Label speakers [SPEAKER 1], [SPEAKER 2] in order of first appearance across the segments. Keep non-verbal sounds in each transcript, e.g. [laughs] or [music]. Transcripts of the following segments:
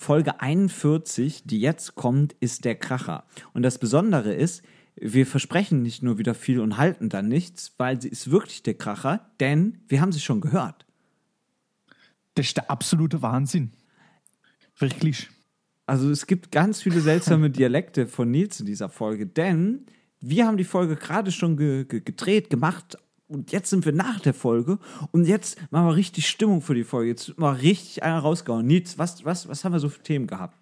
[SPEAKER 1] Folge 41, die jetzt kommt, ist der Kracher. Und das Besondere ist, wir versprechen nicht nur wieder viel und halten dann nichts, weil sie ist wirklich der Kracher, denn wir haben sie schon gehört.
[SPEAKER 2] Das ist der absolute Wahnsinn. Wirklich.
[SPEAKER 1] Also es gibt ganz viele seltsame [laughs] Dialekte von Nils in dieser Folge, denn wir haben die Folge gerade schon ge ge gedreht, gemacht und jetzt sind wir nach der Folge und jetzt machen wir richtig Stimmung für die Folge. Jetzt mal richtig einer rausgehauen. Nils, was, was, was haben wir so für Themen gehabt?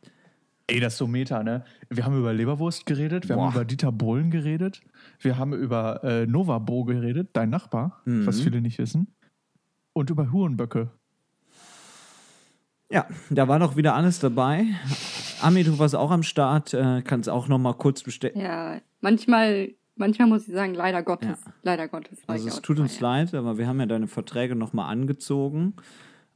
[SPEAKER 2] Ey, das ist so Meta, ne? Wir haben über Leberwurst geredet, wir
[SPEAKER 1] Boah.
[SPEAKER 2] haben über Dieter Bohlen geredet, wir haben über äh, Novabo geredet, dein Nachbar,
[SPEAKER 1] Mhm.
[SPEAKER 2] was viele nicht wissen, und über Hurenböcke.
[SPEAKER 1] Ja, da war doch wieder alles dabei. Ami, du warst auch am Start, äh, kannst auch noch mal kurz bestellen.
[SPEAKER 3] Ja, manchmal, manchmal muss ich sagen, leider Gottes.
[SPEAKER 1] Ja.
[SPEAKER 3] Leider Gottes.
[SPEAKER 1] Also es tut uns leid, aber wir haben ja deine Verträge noch mal angezogen,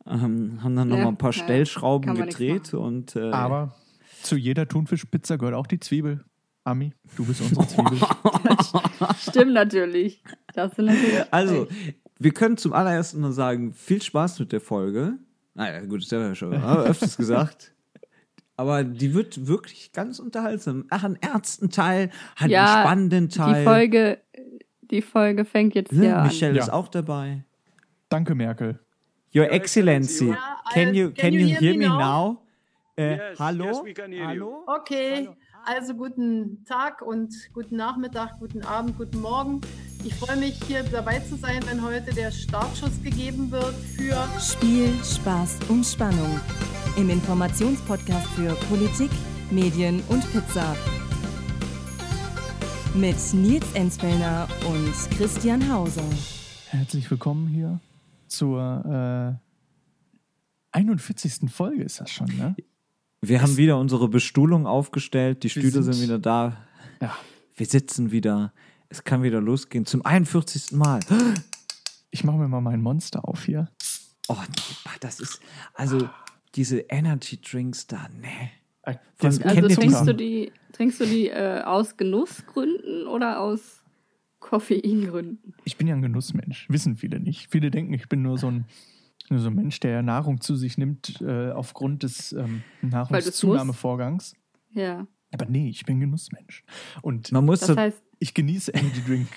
[SPEAKER 1] ähm, haben dann noch
[SPEAKER 3] Ja,
[SPEAKER 1] mal ein paar
[SPEAKER 3] ja,
[SPEAKER 1] Stellschrauben gedreht und äh,
[SPEAKER 2] Aber zu jeder Thunfischpizza gehört auch die Zwiebel. Ami, du bist unsere Zwiebel. [laughs]
[SPEAKER 3] Stimmt natürlich. Das sind natürlich. [laughs]
[SPEAKER 1] Also, wir können zum allerersten mal sagen, viel Spaß mit der Folge. Naja, gut, das haben wir ja schon öfters gesagt. Aber die wird wirklich ganz unterhaltsam. Ach, einen ernsten Teil, hat
[SPEAKER 3] Ja,
[SPEAKER 1] einen spannenden Teil.
[SPEAKER 3] die Folge, die Folge fängt jetzt
[SPEAKER 1] Ne?
[SPEAKER 3] an.
[SPEAKER 1] Michelle
[SPEAKER 2] Ja.
[SPEAKER 1] ist auch dabei.
[SPEAKER 2] Danke, Merkel.
[SPEAKER 1] Your Excellency,
[SPEAKER 4] Ja,
[SPEAKER 1] can you, can you hear me now? Äh,
[SPEAKER 4] Yes,
[SPEAKER 1] hallo?
[SPEAKER 4] yes, we can hear you.
[SPEAKER 1] hallo?
[SPEAKER 4] Okay, also guten Tag und guten Nachmittag, guten Abend, guten Morgen. Ich freue mich, hier dabei zu sein, wenn heute der Startschuss gegeben wird für
[SPEAKER 5] Spiel, Spaß und Spannung. Im Informationspodcast für Politik, Medien und Pizza. Mit Nils Enzfellner und Christian Hauser.
[SPEAKER 2] Herzlich willkommen hier zur äh, 41. Folge ist das schon, ne?
[SPEAKER 1] Wir haben wieder unsere Bestuhlung aufgestellt. Die Stühle sind,
[SPEAKER 2] sind-
[SPEAKER 1] wieder da.
[SPEAKER 2] Ja.
[SPEAKER 1] Wir sitzen wieder. Es kann wieder losgehen. Zum 41. Mal.
[SPEAKER 2] Ich mache mir mal mein Monster auf hier.
[SPEAKER 1] Oh, das ist. Also, diese Energy Drinks da, ne.
[SPEAKER 2] Äh, das-
[SPEAKER 3] Also trinkst du die, trinkst du die äh, aus Genussgründen oder aus Koffeingründen?
[SPEAKER 2] Ich bin ja ein Genussmensch, wissen viele nicht. Viele denken, ich bin nur so ein, nur so ein Mensch, der Nahrung zu sich nimmt äh, aufgrund des ähm, Nahrungszunahmevorgangs.
[SPEAKER 3] Ja.
[SPEAKER 2] Aber nee, ich bin Genussmensch. Und
[SPEAKER 1] Man muss
[SPEAKER 3] Das
[SPEAKER 1] so,
[SPEAKER 3] heißt,
[SPEAKER 2] ich genieße Energy Drink.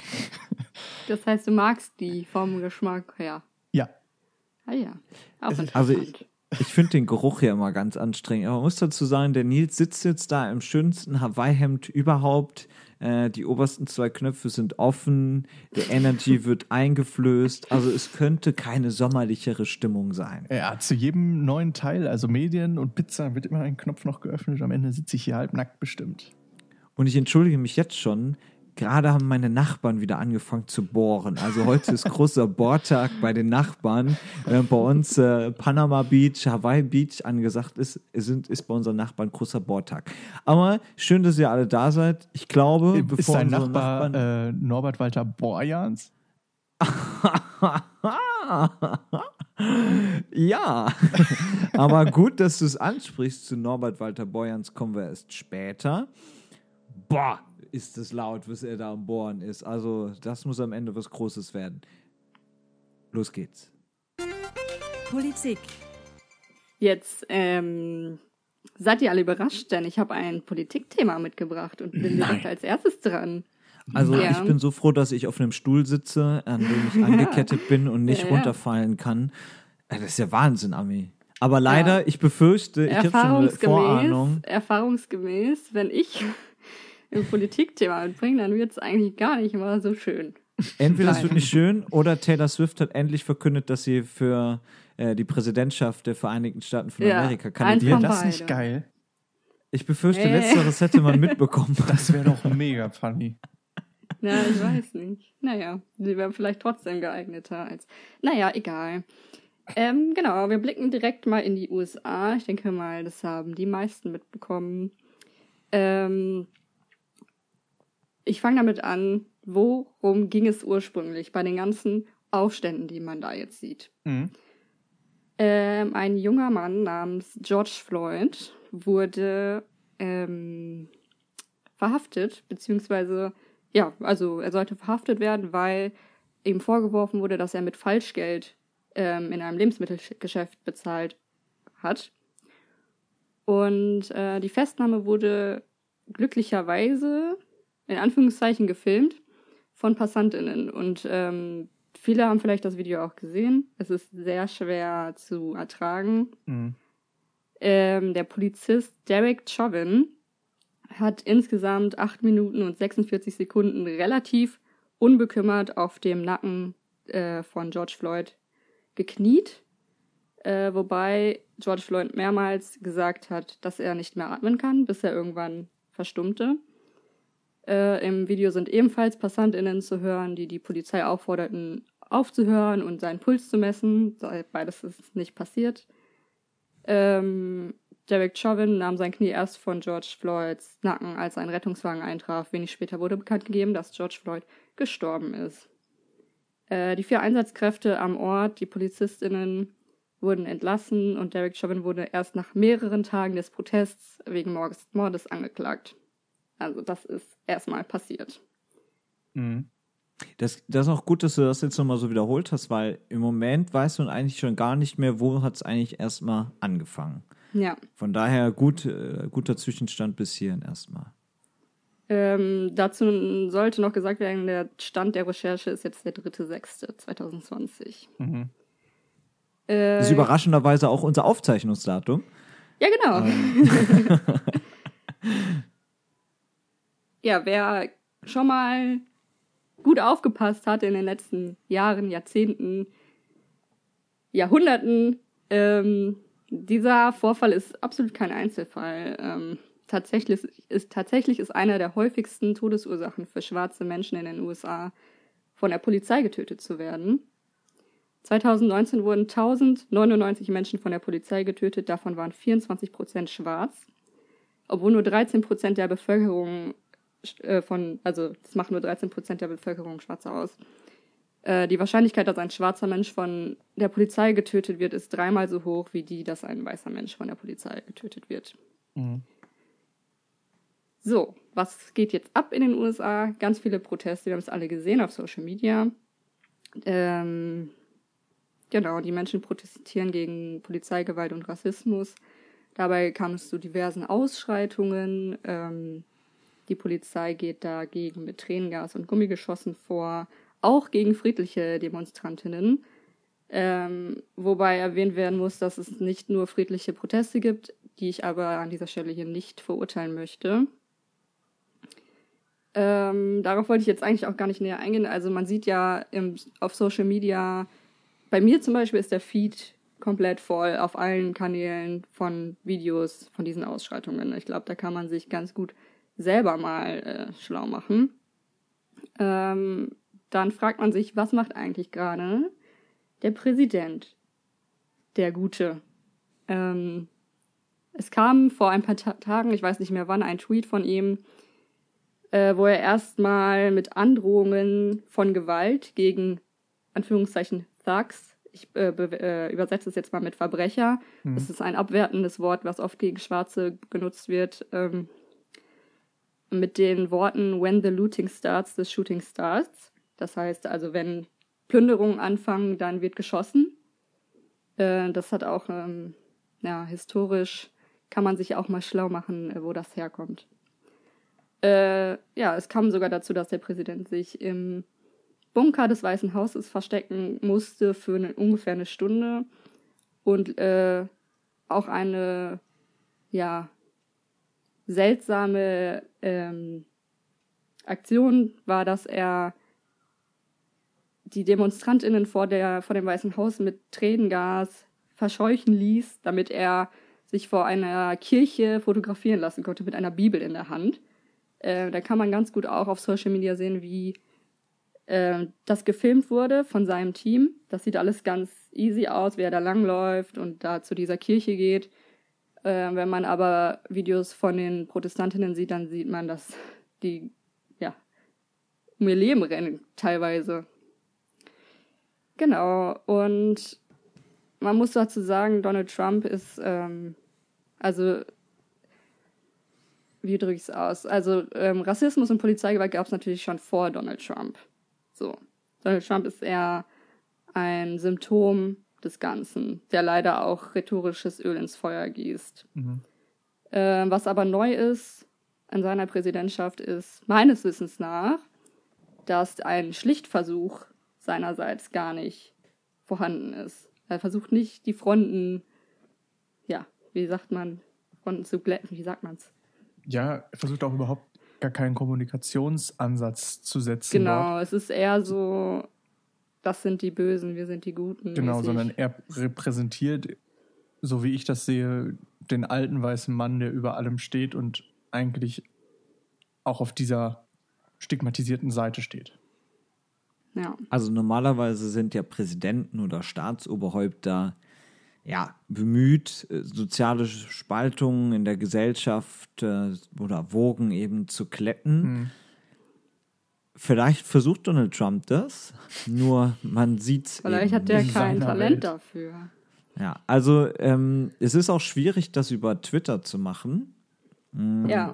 [SPEAKER 2] [laughs]
[SPEAKER 3] das heißt, du magst die vom Geschmack her.
[SPEAKER 2] ja,
[SPEAKER 3] Ah ja. Auch
[SPEAKER 1] also ich- finde den Geruch ja immer ganz anstrengend. Aber man muss dazu sagen, der Nils sitzt jetzt da im schönsten Hawaii-Hemd überhaupt. Äh, die obersten zwei Knöpfe sind offen. Der Energy [laughs] wird eingeflößt. Also es könnte keine sommerlichere Stimmung sein.
[SPEAKER 2] ja, zu jedem neuen Teil, also Medien und Pizza, wird immer ein Knopf noch geöffnet. Am Ende sitze ich hier halbnackt bestimmt.
[SPEAKER 1] Und ich entschuldige mich jetzt schon. Gerade haben meine Nachbarn wieder angefangen zu bohren. Also heute ist großer Bohrtag bei den Nachbarn. Äh, bei uns äh, Panama Beach, Hawaii Beach angesagt ist, sind, ist bei unseren Nachbarn großer Bohrtag. Aber schön, dass ihr alle da seid. Ich glaube,
[SPEAKER 2] ist
[SPEAKER 1] bevor
[SPEAKER 2] dein Nachbar
[SPEAKER 1] Nachbarn
[SPEAKER 2] äh, Norbert Walter Borjans? [laughs]
[SPEAKER 1] ja, aber gut, dass du es ansprichst. Zu Norbert Walter Borjans kommen wir erst später. Boah, ist es laut, was er da am Bohren ist. Also, das muss am Ende was Großes werden. Los geht's.
[SPEAKER 5] Politik,
[SPEAKER 3] Jetzt ähm, seid ihr alle überrascht, denn ich habe ein Politikthema mitgebracht und bin direkt als erstes dran.
[SPEAKER 1] Also,
[SPEAKER 3] Ja.
[SPEAKER 1] ich bin so froh, dass ich auf einem Stuhl sitze, an dem ich [laughs] angekettet bin und nicht
[SPEAKER 3] Ja,
[SPEAKER 1] runterfallen kann. Äh, Das ist ja Wahnsinn, Ami. Aber leider, ich befürchte, ich habe schon eine
[SPEAKER 3] Erfahrungsgemäß,
[SPEAKER 1] Vorahnung.
[SPEAKER 3] erfahrungsgemäß, wenn ich ein Politikthema mitbringe, dann wird es eigentlich gar nicht mal so schön.
[SPEAKER 1] Entweder es wird nicht schön oder Taylor Swift hat endlich verkündet, dass sie für äh, die Präsidentschaft der Vereinigten Staaten von
[SPEAKER 3] Ja,
[SPEAKER 1] Amerika kandidiert.
[SPEAKER 2] Wäre das
[SPEAKER 3] beide.
[SPEAKER 2] nicht geil?
[SPEAKER 1] Ich befürchte,
[SPEAKER 3] Nee.
[SPEAKER 1] letzteres hätte man mitbekommen. [laughs]
[SPEAKER 2] Das wäre doch mega funny.
[SPEAKER 3] Ja, ich weiß nicht. Naja, sie wäre vielleicht trotzdem geeigneter als. Naja, egal. Ähm, genau, wir blicken direkt mal in die USA. Ich denke mal, das haben die meisten mitbekommen. Ähm, ich fange damit an, worum ging es ursprünglich bei den ganzen Aufständen, die man da jetzt sieht.
[SPEAKER 2] Mhm.
[SPEAKER 3] Ähm, ein junger Mann namens George Floyd wurde ähm, verhaftet, beziehungsweise, ja, also er sollte verhaftet werden, weil ihm vorgeworfen wurde, dass er mit Falschgeld ähm, in einem Lebensmittelgeschäft bezahlt hat. Und äh, die Festnahme wurde glücklicherweise in Anführungszeichen gefilmt von PassantInnen. Und ähm, viele haben vielleicht das Video auch gesehen. Es ist sehr schwer zu ertragen. Mhm. Ähm, der Polizist Derek Chauvin hat insgesamt 8 Minuten und 46 Sekunden relativ unbekümmert auf dem Nacken äh, von George Floyd gekniet, äh, wobei George Floyd mehrmals gesagt hat, dass er nicht mehr atmen kann, bis er irgendwann verstummte. Äh, Im Video sind ebenfalls PassantInnen zu hören, die die Polizei aufforderten, aufzuhören und seinen Puls zu messen. Beides ist nicht passiert. Ähm, Derek Chauvin nahm sein Knie erst von George Floyds Nacken, als ein Rettungswagen eintraf. Wenig später wurde bekannt gegeben, dass George Floyd gestorben ist. Äh, die vier Einsatzkräfte am Ort, die PolizistInnen, wurden entlassen und Derek Chauvin wurde erst nach mehreren Tagen des Protests wegen Mordes angeklagt. Also das ist erstmal passiert.
[SPEAKER 1] Mhm. Das, das ist auch gut, dass du das jetzt nochmal so wiederholt hast, weil im Moment weißt du eigentlich schon gar nicht mehr, wo hat es eigentlich erstmal angefangen.
[SPEAKER 3] Ja.
[SPEAKER 1] Von daher gut, äh, guter Zwischenstand bis hierhin erstmal.
[SPEAKER 3] Ähm, dazu sollte noch gesagt werden, der Stand der Recherche ist jetzt der 3.6.2020. Mhm.
[SPEAKER 1] Äh, das ist überraschenderweise auch unser Aufzeichnungsdatum.
[SPEAKER 3] Ja, genau. Ähm. [laughs] [laughs] ja, wer schon mal gut aufgepasst hat in den letzten Jahren, Jahrzehnten, Jahrhunderten, ähm, dieser Vorfall ist absolut kein Einzelfall. Ähm, tatsächlich, ist, tatsächlich ist einer der häufigsten Todesursachen für schwarze Menschen in den USA, von der Polizei getötet zu werden. 2019 wurden 1099 Menschen von der Polizei getötet, davon waren 24 Prozent schwarz, obwohl nur 13 Prozent der Bevölkerung äh, von, also das macht nur 13 Prozent der Bevölkerung schwarze aus. Äh, die Wahrscheinlichkeit, dass ein schwarzer Mensch von der Polizei getötet wird, ist dreimal so hoch wie die, dass ein weißer Mensch von der Polizei getötet wird. Mhm. So, was geht jetzt ab in den USA? Ganz viele Proteste, wir haben es alle gesehen auf Social Media. Ähm, genau, die Menschen protestieren gegen Polizeigewalt und Rassismus. Dabei kam es zu diversen Ausschreitungen. Ähm, die Polizei geht dagegen mit Tränengas und Gummigeschossen vor auch gegen friedliche Demonstrantinnen. Ähm, wobei erwähnt werden muss, dass es nicht nur friedliche Proteste gibt, die ich aber an dieser Stelle hier nicht verurteilen möchte. Ähm, darauf wollte ich jetzt eigentlich auch gar nicht näher eingehen. Also man sieht ja im, auf Social Media, bei mir zum Beispiel ist der Feed komplett voll auf allen Kanälen von Videos von diesen Ausschreitungen. Ich glaube, da kann man sich ganz gut selber mal äh, schlau machen. Ähm, dann fragt man sich, was macht eigentlich gerade der Präsident, der Gute? Ähm, es kam vor ein paar Ta Tagen, ich weiß nicht mehr wann, ein Tweet von ihm, äh, wo er erstmal mit Androhungen von Gewalt gegen Anführungszeichen Thugs, ich äh, äh, übersetze es jetzt mal mit Verbrecher, mhm. das ist ein abwertendes Wort, was oft gegen Schwarze genutzt wird, ähm, mit den Worten When the looting starts, the shooting starts. Das heißt also, wenn Plünderungen anfangen, dann wird geschossen. Äh, das hat auch, ähm, ja, historisch kann man sich auch mal schlau machen, äh, wo das herkommt. Äh, ja, es kam sogar dazu, dass der Präsident sich im Bunker des Weißen Hauses verstecken musste für eine, ungefähr eine Stunde und äh, auch eine ja seltsame ähm, Aktion war, dass er die DemonstrantInnen vor, der, vor dem Weißen Haus mit Tränengas verscheuchen ließ, damit er sich vor einer Kirche fotografieren lassen konnte mit einer Bibel in der Hand. Äh, da kann man ganz gut auch auf Social Media sehen, wie äh, das gefilmt wurde von seinem Team. Das sieht alles ganz easy aus, wie er da langläuft und da zu dieser Kirche geht. Äh, wenn man aber Videos von den Protestantinnen sieht, dann sieht man, dass die ja um ihr Leben rennen teilweise. Genau, und man muss dazu sagen, Donald Trump ist, ähm, also, wie drücke ich es aus? Also, ähm, Rassismus und Polizeigewalt gab es natürlich schon vor Donald Trump. So. Donald Trump ist eher ein Symptom des Ganzen, der leider auch rhetorisches Öl ins Feuer gießt. Mhm. Äh, was aber neu ist an seiner Präsidentschaft ist meines Wissens nach, dass ein Schlichtversuch seinerseits gar nicht vorhanden ist. Er versucht nicht, die Fronten, ja, wie sagt man, Fronten zu glätten, wie sagt man's?
[SPEAKER 2] Ja, er versucht auch überhaupt gar keinen Kommunikationsansatz zu setzen.
[SPEAKER 3] Genau, dort. es ist eher so, das sind die Bösen, wir sind die Guten.
[SPEAKER 2] Genau, mäßig. sondern er repräsentiert, so wie ich das sehe, den alten weißen Mann, der über allem steht und eigentlich auch auf dieser stigmatisierten Seite steht.
[SPEAKER 1] Ja. Also normalerweise sind ja Präsidenten oder Staatsoberhäupter ja, bemüht, äh, soziale Spaltungen in der Gesellschaft äh, oder Wogen eben zu kletten. Hm. Vielleicht versucht Donald Trump das, nur man sieht es.
[SPEAKER 3] Vielleicht hat der kein Talent Welt. dafür.
[SPEAKER 1] Ja, also ähm, es ist auch schwierig, das über Twitter zu machen.
[SPEAKER 3] Mhm. Ja.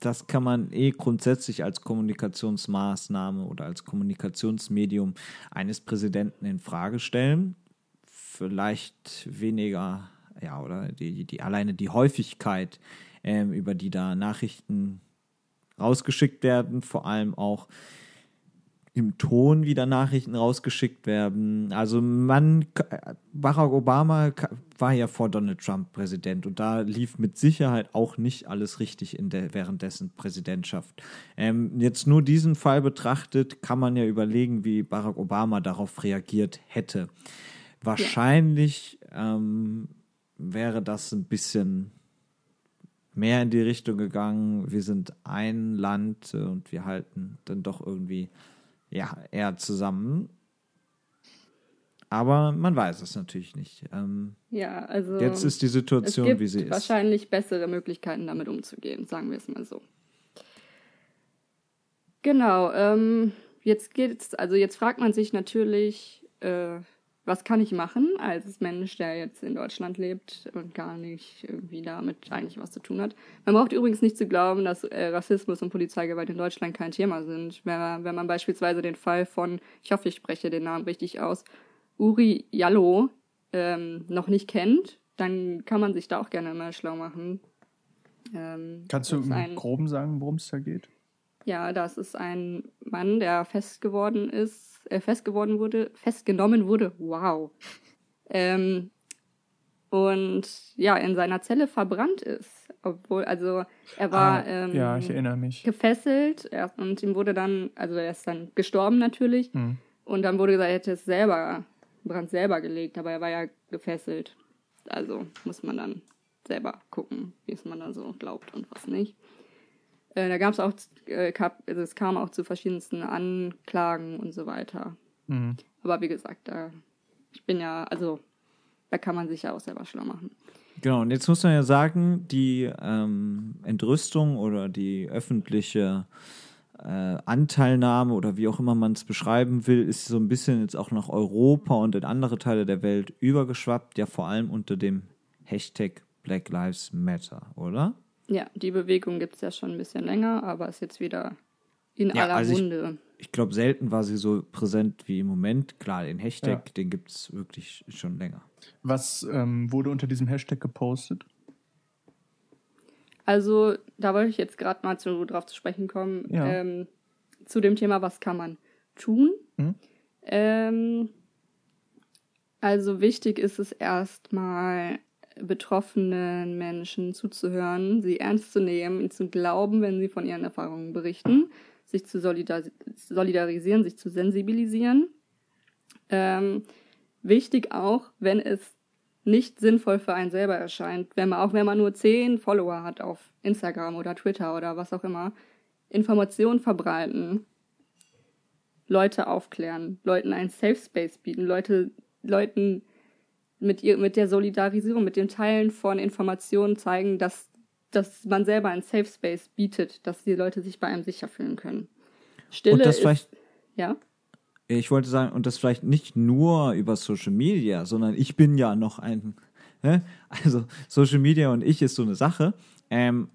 [SPEAKER 1] Das kann man eh grundsätzlich als Kommunikationsmaßnahme oder als Kommunikationsmedium eines Präsidenten in Frage stellen. Vielleicht weniger, ja, oder die, die alleine die Häufigkeit, ähm, über die da Nachrichten rausgeschickt werden, vor allem auch im Ton wieder Nachrichten rausgeschickt werden. Also man, Barack Obama war ja vor Donald Trump Präsident und da lief mit Sicherheit auch nicht alles richtig in der, während dessen Präsidentschaft. Ähm, jetzt nur diesen Fall betrachtet, kann man ja überlegen, wie Barack Obama darauf reagiert hätte. Wahrscheinlich ja. ähm, wäre das ein bisschen mehr in die Richtung gegangen. Wir sind ein Land und wir halten dann doch irgendwie ja, eher zusammen. Aber man weiß es natürlich nicht. Ähm,
[SPEAKER 3] ja, also.
[SPEAKER 1] Jetzt ist die Situation, wie sie ist.
[SPEAKER 3] Wahrscheinlich bessere Möglichkeiten, damit umzugehen, sagen wir es mal so. Genau, ähm, jetzt geht's, also jetzt fragt man sich natürlich, äh, was kann ich machen als Mensch, der jetzt in Deutschland lebt und gar nicht irgendwie damit eigentlich was zu tun hat. Man braucht übrigens nicht zu glauben, dass äh, Rassismus und Polizeigewalt in Deutschland kein Thema sind. Wenn man, wenn man beispielsweise den Fall von, ich hoffe, ich spreche den Namen richtig aus, Uri Jallo ähm, noch nicht kennt, dann kann man sich da auch gerne mal schlau machen.
[SPEAKER 2] Ähm, Kannst du im ein, Groben sagen, worum es da geht?
[SPEAKER 3] Ja, das ist ein Mann, der fest geworden ist äh, festgeworden wurde, festgenommen wurde. Wow. Ähm, und ja, in seiner Zelle verbrannt ist. Obwohl, also er war ah,
[SPEAKER 2] ähm, ja, ich erinnere mich.
[SPEAKER 3] gefesselt er, und ihm wurde dann, also er ist dann gestorben natürlich. Hm. Und dann wurde gesagt, er hätte es selber, Brand selber gelegt, aber er war ja gefesselt. Also muss man dann selber gucken, wie es man da so glaubt und was nicht. Äh, da gab es auch, äh, also es kam auch zu verschiedensten Anklagen und so weiter. Mhm. Aber wie gesagt, da, ich bin ja, also da kann man sich ja auch selber schlau machen.
[SPEAKER 1] Genau, und jetzt muss man ja sagen, die ähm, Entrüstung oder die öffentliche äh, Anteilnahme oder wie auch immer man es beschreiben will, ist so ein bisschen jetzt auch nach Europa und in andere Teile der Welt übergeschwappt, ja vor allem unter dem Hashtag Black Lives Matter, oder?
[SPEAKER 3] Ja, die Bewegung gibt es ja schon ein bisschen länger, aber ist jetzt wieder in ja, aller also Munde.
[SPEAKER 1] Ich, ich glaube, selten war sie so präsent wie im Moment. Klar, den Hashtag, ja. den gibt es wirklich schon länger.
[SPEAKER 2] Was ähm, wurde unter diesem Hashtag gepostet?
[SPEAKER 3] Also, da wollte ich jetzt gerade mal zu, drauf zu sprechen kommen. Ja. Ähm, zu dem Thema, was kann man tun? Mhm. Ähm, also wichtig ist es erstmal, betroffenen Menschen zuzuhören, sie ernst zu nehmen, ihnen zu glauben, wenn sie von ihren Erfahrungen berichten, sich zu solidar solidarisieren, sich zu sensibilisieren. Ähm, wichtig auch, wenn es nicht sinnvoll für einen selber erscheint, wenn man auch wenn man nur zehn Follower hat auf Instagram oder Twitter oder was auch immer, Informationen verbreiten, Leute aufklären, Leuten einen Safe Space bieten, Leute, Leuten mit, ihr, mit der Solidarisierung, mit dem Teilen von Informationen zeigen, dass, dass man selber einen Safe Space bietet, dass die Leute sich bei einem sicher fühlen können.
[SPEAKER 1] Stille und das ist, vielleicht,
[SPEAKER 3] ja.
[SPEAKER 1] Ich wollte sagen, und das vielleicht nicht nur über Social Media, sondern ich bin ja noch ein, ne? also Social Media und ich ist so eine Sache, ähm,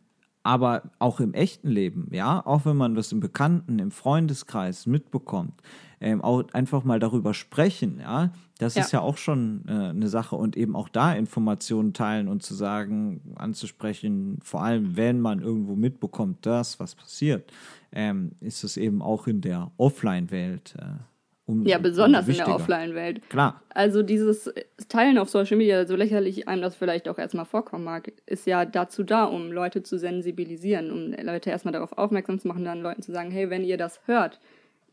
[SPEAKER 1] aber auch im echten Leben, ja, auch wenn man das im Bekannten, im Freundeskreis mitbekommt, ähm, auch einfach mal darüber sprechen, ja, das
[SPEAKER 3] Ja.
[SPEAKER 1] ist ja auch schon äh, eine Sache und eben auch da Informationen teilen und zu sagen, anzusprechen, vor allem wenn man irgendwo mitbekommt, dass was passiert, ähm, ist es eben auch in der Offline-Welt. Äh, um,
[SPEAKER 3] Ja, besonders in der. Offline-Welt.
[SPEAKER 1] Klar,
[SPEAKER 3] Also dieses Teilen auf Social Media, so lächerlich einem das vielleicht auch erstmal vorkommen mag, ist ja dazu da, um Leute zu sensibilisieren, um Leute erstmal darauf aufmerksam zu machen, dann Leuten zu sagen, hey, wenn ihr das hört,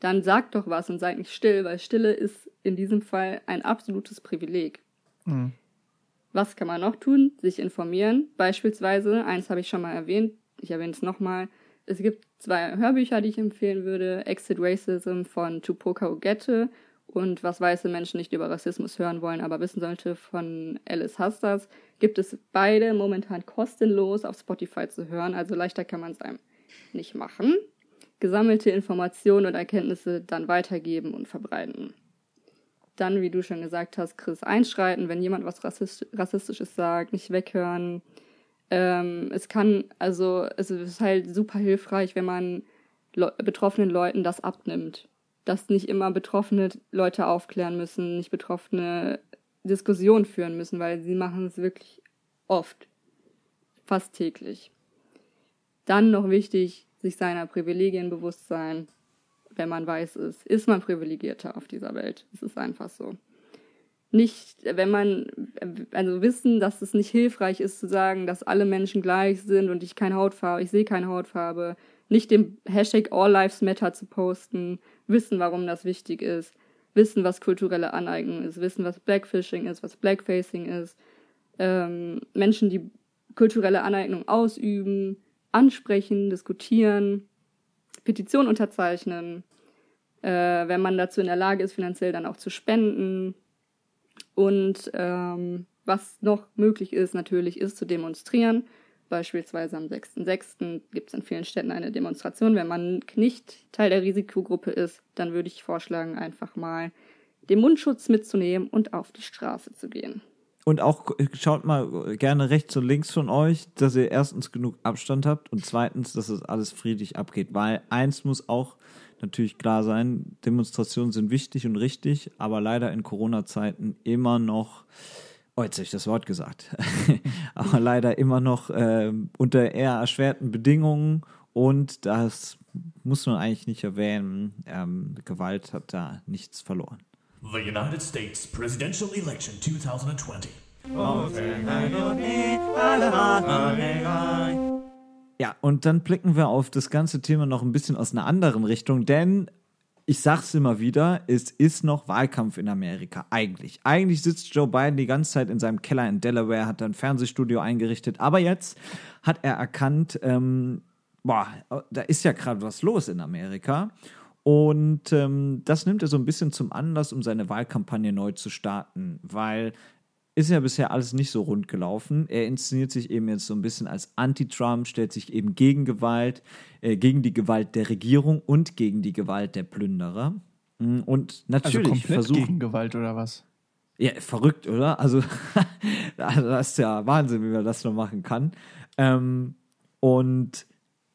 [SPEAKER 3] dann sagt doch was und seid nicht still, weil Stille ist in diesem Fall ein absolutes Privileg. Was kann man noch tun? Sich informieren. Beispielsweise, eins habe ich schon mal erwähnt, ich erwähne es nochmal, es gibt zwei Hörbücher, die ich empfehlen würde. Exit Racism von Tupoka Ogette und Was weiße Menschen nicht über Rassismus hören wollen, aber wissen sollte von Alice Hastas. Gibt es beide momentan kostenlos auf Spotify zu hören, also leichter kann man es einem nicht machen. Gesammelte Informationen und Erkenntnisse dann weitergeben und verbreiten. Dann, wie du schon gesagt hast, Chris, einschreiten, wenn jemand was Rassist Rassistisches sagt, nicht weghören. Ähm, es kann, also, es ist halt super hilfreich, wenn man Le betroffenen Leuten das abnimmt. Dass nicht immer betroffene Leute aufklären müssen, nicht betroffene Diskussionen führen müssen, weil sie machen es wirklich oft. Fast täglich. Dann noch wichtig, sich seiner Privilegien bewusst sein. Wenn man weiß ist, ist man privilegierter auf dieser Welt. Es ist einfach so. Nicht, wenn man, also wissen, dass es nicht hilfreich ist zu sagen, dass alle Menschen gleich sind und ich keine Hautfarbe, ich sehe keine Hautfarbe. Nicht den Hashtag All Lives Matter zu posten. Wissen, warum das wichtig ist. Wissen, was kulturelle Aneignung ist. Wissen, was Blackfishing ist, was Blackfacing ist. Ähm, Menschen, die kulturelle Aneignung ausüben, ansprechen, diskutieren, Petition unterzeichnen, äh, wenn man dazu in der Lage ist, finanziell dann auch zu spenden. Und ähm, was noch möglich ist, natürlich, ist zu demonstrieren. Beispielsweise am 6.6. gibt es in vielen Städten eine Demonstration. Wenn man nicht Teil der Risikogruppe ist, dann würde ich vorschlagen, einfach mal den Mundschutz mitzunehmen und auf die Straße zu gehen.
[SPEAKER 1] Und auch äh, schaut mal gerne rechts und links von euch, dass ihr erstens genug Abstand habt und zweitens, dass es alles friedlich abgeht. Weil eins muss auch natürlich klar sein, Demonstrationen sind wichtig und richtig, aber leider in Corona-Zeiten immer noch, oh, jetzt habe ich das Wort gesagt, [laughs] aber leider immer noch äh, unter eher erschwerten Bedingungen und das muss man eigentlich nicht erwähnen. Ähm, Gewalt hat da nichts verloren.
[SPEAKER 6] The United States presidential election 2020.
[SPEAKER 1] Ja, und dann blicken wir auf das ganze Thema noch ein bisschen aus einer anderen Richtung, denn ich sag's immer wieder, es ist noch Wahlkampf in Amerika. Eigentlich. Eigentlich sitzt Joe Biden die ganze Zeit in seinem Keller in Delaware, hat ein Fernsehstudio eingerichtet, aber jetzt hat er erkannt, ähm, boah, da ist ja gerade was los in Amerika. Und ähm, das nimmt er so ein bisschen zum Anlass, um seine Wahlkampagne neu zu starten, weil ist ja bisher alles nicht so rund gelaufen. Er inszeniert sich eben jetzt so ein bisschen als Anti-Trump, stellt sich eben gegen Gewalt, äh, gegen die Gewalt der Regierung und gegen die Gewalt der Plünderer. Mm, Und
[SPEAKER 2] Also
[SPEAKER 1] natürlich
[SPEAKER 2] komplett
[SPEAKER 1] versucht.
[SPEAKER 2] gegen Gewalt oder was?
[SPEAKER 1] Ja, verrückt, oder? Also, [laughs] das ist ja Wahnsinn, wie man das noch machen kann. Ähm, und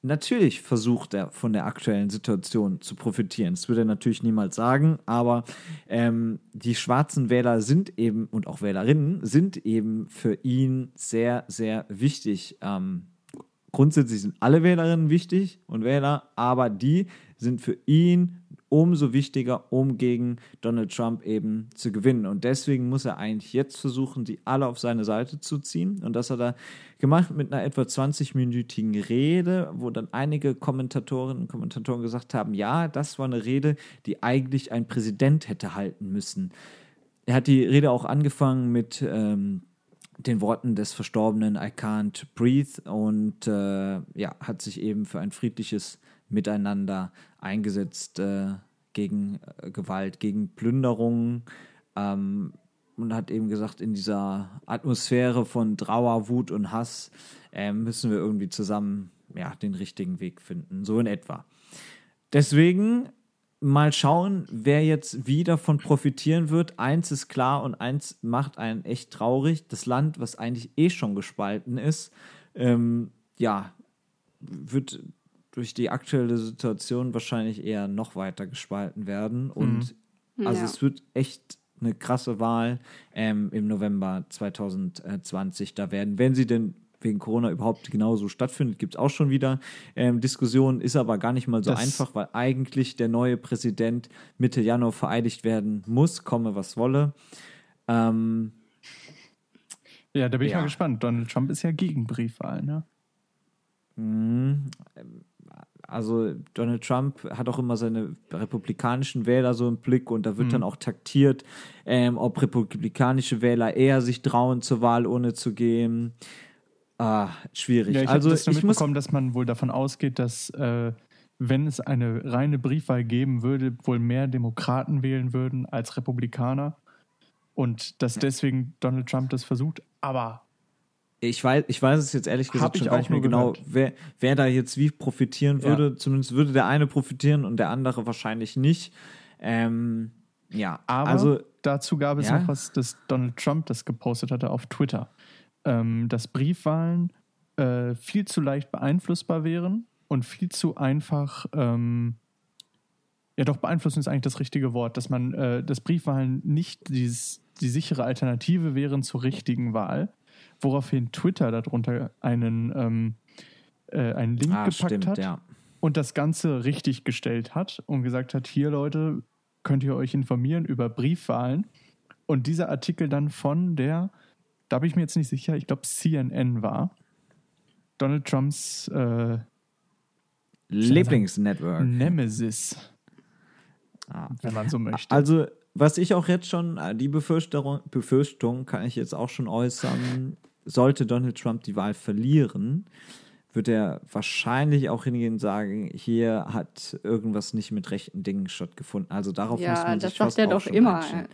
[SPEAKER 1] natürlich versucht er von der aktuellen Situation zu profitieren. Das würde er natürlich niemals sagen, aber ähm, die schwarzen Wähler sind eben und auch Wählerinnen sind eben für ihn sehr, sehr wichtig. Ähm, grundsätzlich sind alle Wählerinnen wichtig und Wähler, aber die sind für ihn umso wichtiger, um gegen Donald Trump eben zu gewinnen. Und deswegen muss er eigentlich jetzt versuchen, die alle auf seine Seite zu ziehen. Und das hat er gemacht mit einer etwa 20-minütigen Rede, wo dann einige Kommentatorinnen und Kommentatoren gesagt haben, ja, das war eine Rede, die eigentlich ein Präsident hätte halten müssen. Er hat die Rede auch angefangen mit ähm, den Worten des Verstorbenen I can't breathe und äh, ja, hat sich eben für ein friedliches Miteinander eingesetzt äh, gegen äh, Gewalt, gegen Plünderungen ähm, und hat eben gesagt, in dieser Atmosphäre von Trauer, Wut und Hass äh, müssen wir irgendwie zusammen ja, den richtigen Weg finden, so in etwa. Deswegen mal schauen, wer jetzt wie davon profitieren wird. Eins ist klar und eins macht einen echt traurig. Das Land, was eigentlich eh schon gespalten ist, ähm, ja, wird durch die aktuelle Situation wahrscheinlich eher noch weiter gespalten werden. Und also
[SPEAKER 3] Ja.
[SPEAKER 1] es wird echt eine krasse Wahl ähm, im November 2020 da werden. Wenn sie denn wegen Corona überhaupt genauso stattfindet, gibt es auch schon wieder ähm, Diskussionen, ist aber gar nicht mal so
[SPEAKER 2] Das-
[SPEAKER 1] einfach, weil eigentlich der neue Präsident Mitte Januar vereidigt werden muss, komme was wolle. Ähm,
[SPEAKER 2] Ja, da bin ich
[SPEAKER 1] Ja.
[SPEAKER 2] mal gespannt. Donald Trump ist ja gegen Briefwahlen, ne?
[SPEAKER 1] Also Donald Trump hat auch immer seine republikanischen Wähler so im Blick und da wird
[SPEAKER 2] Mhm.
[SPEAKER 1] dann auch taktiert, ähm, ob republikanische Wähler eher sich trauen, zur Wahlurne zu gehen. Ah, schwierig.
[SPEAKER 2] Ja, ich
[SPEAKER 1] also
[SPEAKER 2] das nur
[SPEAKER 1] ich muss
[SPEAKER 2] mitbekommen, dass man wohl davon ausgeht, dass äh, wenn es eine reine Briefwahl geben würde, wohl mehr Demokraten wählen würden als Republikaner. Und dass deswegen Donald Trump das versucht. Aber
[SPEAKER 1] Ich weiß, ich weiß es jetzt ehrlich
[SPEAKER 2] Hab
[SPEAKER 1] gesagt
[SPEAKER 2] ich
[SPEAKER 1] schon gar
[SPEAKER 2] auch
[SPEAKER 1] nicht mehr
[SPEAKER 2] nur
[SPEAKER 1] genau, wer, wer da jetzt wie profitieren
[SPEAKER 2] Ja.
[SPEAKER 1] würde. Zumindest würde der eine profitieren und der andere wahrscheinlich nicht. Ähm, ja,
[SPEAKER 2] Aber
[SPEAKER 1] also
[SPEAKER 2] dazu gab es
[SPEAKER 1] Ja?
[SPEAKER 2] noch was, das Donald Trump das gepostet hatte auf Twitter. Ähm, dass Briefwahlen äh, viel zu leicht beeinflussbar wären und viel zu einfach, ähm, ja doch, beeinflussen ist eigentlich das richtige Wort, dass man, äh, dass Briefwahlen nicht dieses, die sichere Alternative wären zur richtigen Wahl, woraufhin Twitter darunter einen, ähm, äh, einen Link
[SPEAKER 1] ah,
[SPEAKER 2] gepackt
[SPEAKER 1] stimmt,
[SPEAKER 2] hat
[SPEAKER 1] ja.
[SPEAKER 2] und das Ganze richtig gestellt hat und gesagt hat, hier Leute, könnt ihr euch informieren über Briefwahlen. Und dieser Artikel dann von der, da bin ich mir jetzt nicht sicher, ich glaube CNN war, Donald Trumps äh,
[SPEAKER 1] Lieblingsnetwork.
[SPEAKER 2] Nemesis,
[SPEAKER 1] Ah.
[SPEAKER 2] wenn man so möchte.
[SPEAKER 1] Also, was ich auch jetzt schon, äh, die Befürchtung, Befürchtung kann ich jetzt auch schon äußern, sollte Donald Trump die Wahl verlieren, wird er wahrscheinlich auch hingehen und sagen, hier hat irgendwas nicht mit rechten Dingen stattgefunden. Also darauf
[SPEAKER 3] Ja,
[SPEAKER 1] muss man
[SPEAKER 3] das
[SPEAKER 1] sich
[SPEAKER 3] sagt
[SPEAKER 1] fast
[SPEAKER 3] er
[SPEAKER 1] auch
[SPEAKER 3] doch
[SPEAKER 1] schon
[SPEAKER 3] immer.
[SPEAKER 1] einstellen.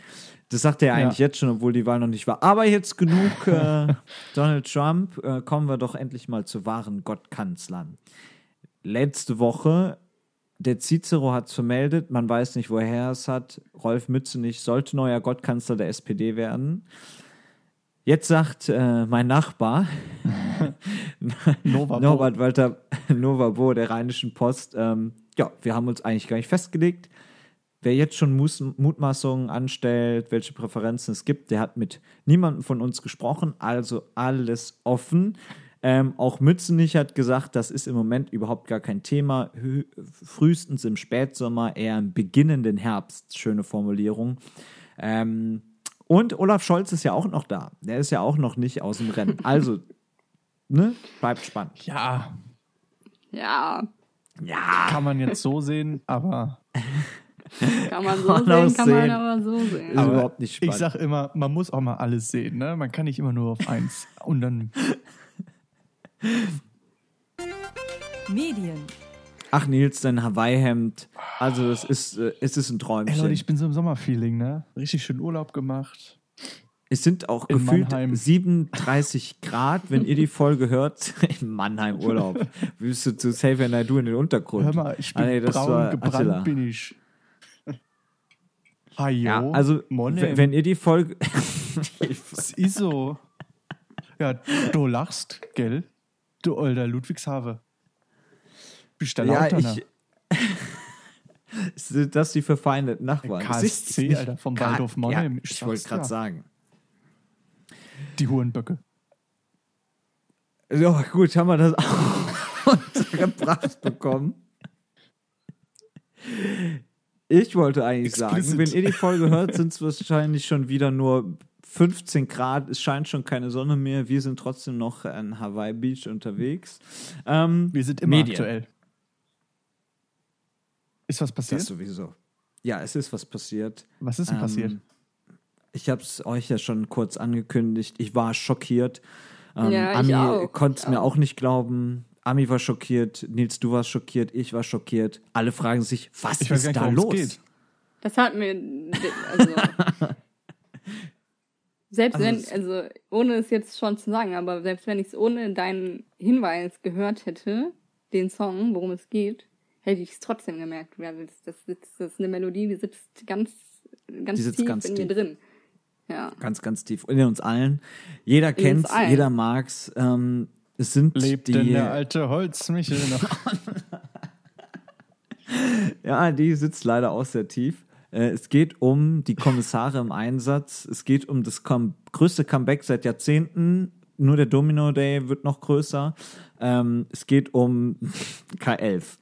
[SPEAKER 1] Das sagt er eigentlich jetzt schon, obwohl die Wahl noch nicht war. Aber jetzt genug äh, [laughs] Donald Trump. Äh, kommen wir doch endlich mal zu wahren Gottkanzlern. Letzte Woche, der Cicero hat es vermeldet, man weiß nicht, woher er es hat. Rolf Mützenich sollte neuer Gottkanzler der SPD werden. Jetzt sagt äh, mein Nachbar. [laughs] Norbert Walter Novabo der Rheinischen Post, ähm, ja, wir haben uns eigentlich gar nicht festgelegt. Wer jetzt schon Mus Mutmaßungen anstellt, welche Präferenzen es gibt, der hat mit niemandem von uns gesprochen, also alles offen. Ähm, auch Mützenich hat gesagt, das ist im Moment überhaupt gar kein Thema. Hü frühestens im Spätsommer, eher im beginnenden Herbst. Schöne Formulierung. Ähm, und Olaf Scholz ist ja auch noch da. Der ist ja auch noch nicht aus dem Rennen. Also, [laughs] ne, bleibt spannend.
[SPEAKER 2] Ja,
[SPEAKER 3] Ja,
[SPEAKER 1] Ja,
[SPEAKER 2] kann man jetzt so sehen, aber [laughs]
[SPEAKER 3] kann man so
[SPEAKER 1] Kann auch
[SPEAKER 3] sehen, kann man
[SPEAKER 1] sehen.
[SPEAKER 3] aber so sehen.
[SPEAKER 1] ist
[SPEAKER 2] Aber
[SPEAKER 1] überhaupt nicht
[SPEAKER 2] ich
[SPEAKER 1] spannend.
[SPEAKER 2] sag immer, man muss auch mal alles sehen. Ne? Man kann nicht immer nur auf eins. Und dann
[SPEAKER 5] Medien,
[SPEAKER 1] Ach, Nils, dein Hawaii-Hemd. Also, es ist, äh, es ist ein Träumchen.
[SPEAKER 2] Ey Leute, ich bin so im Sommerfeeling, ne? Richtig schön Urlaub gemacht.
[SPEAKER 1] es sind auch
[SPEAKER 2] in
[SPEAKER 1] gefühlt
[SPEAKER 2] Mannheim.
[SPEAKER 1] 37 Grad, wenn ihr die Folge hört. [laughs] In Mannheim Urlaub. Willst du zu Save and I Do in den Untergrund?
[SPEAKER 2] Hör mal, ich bin
[SPEAKER 1] Ah, nee,
[SPEAKER 2] braun gebrannt,
[SPEAKER 1] Attila.
[SPEAKER 2] bin ich. Hajo,
[SPEAKER 1] Ja, also, wenn ihr die Folge. [laughs]
[SPEAKER 2] Es ist so. Ja, du lachst, gell? Du alter Ludwigshave. Bist der
[SPEAKER 1] ja,
[SPEAKER 2] Lauterner.
[SPEAKER 1] ich. [laughs] Sind das die verfeindeten Nachbarn?
[SPEAKER 2] KSC, Alter, vom Waldhof Monheim.
[SPEAKER 1] Ja,
[SPEAKER 2] Ich
[SPEAKER 1] wollte gerade
[SPEAKER 2] ja.
[SPEAKER 1] sagen.
[SPEAKER 2] Die Hurenböcke.
[SPEAKER 1] So, gut, haben wir das auch [laughs] untergebracht bekommen. Ich wollte eigentlich sagen,
[SPEAKER 2] Explicit.
[SPEAKER 1] wenn ihr die Folge hört, sind es wahrscheinlich schon wieder nur 15 Grad. Es scheint schon keine Sonne mehr. Wir sind trotzdem noch an Hawaii Beach unterwegs. Ähm,
[SPEAKER 2] Wir sind immer
[SPEAKER 1] Medien.
[SPEAKER 2] aktuell. Ist was passiert?
[SPEAKER 1] Das sowieso. Ja, es ist was passiert.
[SPEAKER 2] was ist denn
[SPEAKER 1] Ähm,
[SPEAKER 2] passiert?
[SPEAKER 1] Ich habe es euch ja schon kurz angekündigt. Ich war schockiert. Ähm,
[SPEAKER 3] Ja,
[SPEAKER 1] Ami konnte es mir
[SPEAKER 3] auch.
[SPEAKER 1] auch nicht glauben. Ami war schockiert. Nils, du warst schockiert. Ich war schockiert. Alle fragen sich, was
[SPEAKER 2] Ich
[SPEAKER 1] ist da los?
[SPEAKER 2] geht.
[SPEAKER 3] Das hat mir. Also, [laughs] selbst
[SPEAKER 1] Also
[SPEAKER 3] wenn, also ohne es jetzt schon zu sagen, aber selbst wenn ich es ohne deinen Hinweis gehört hätte, den Song, worum es geht, hätte ich es trotzdem gemerkt. weil Das, das, sitzt- das ist eine Melodie, die sitzt ganz, ganz
[SPEAKER 1] Die sitzt
[SPEAKER 3] tief
[SPEAKER 1] ganz
[SPEAKER 3] in
[SPEAKER 1] tief.
[SPEAKER 3] mir drin. Ja.
[SPEAKER 1] Ganz, ganz tief. In uns allen. Jeder kennt's,
[SPEAKER 3] allen.
[SPEAKER 1] jeder mag's. Ähm, es sind
[SPEAKER 2] Lebt
[SPEAKER 1] die,
[SPEAKER 2] denn der alte Holzmichel noch? [laughs]
[SPEAKER 1] Ja, die sitzt leider auch sehr tief. Äh, Es geht um die Kommissare im Einsatz. Es geht um das Com größte Comeback seit Jahrzehnten. Nur der Domino Day wird noch größer. Ähm, es geht um [laughs] K11.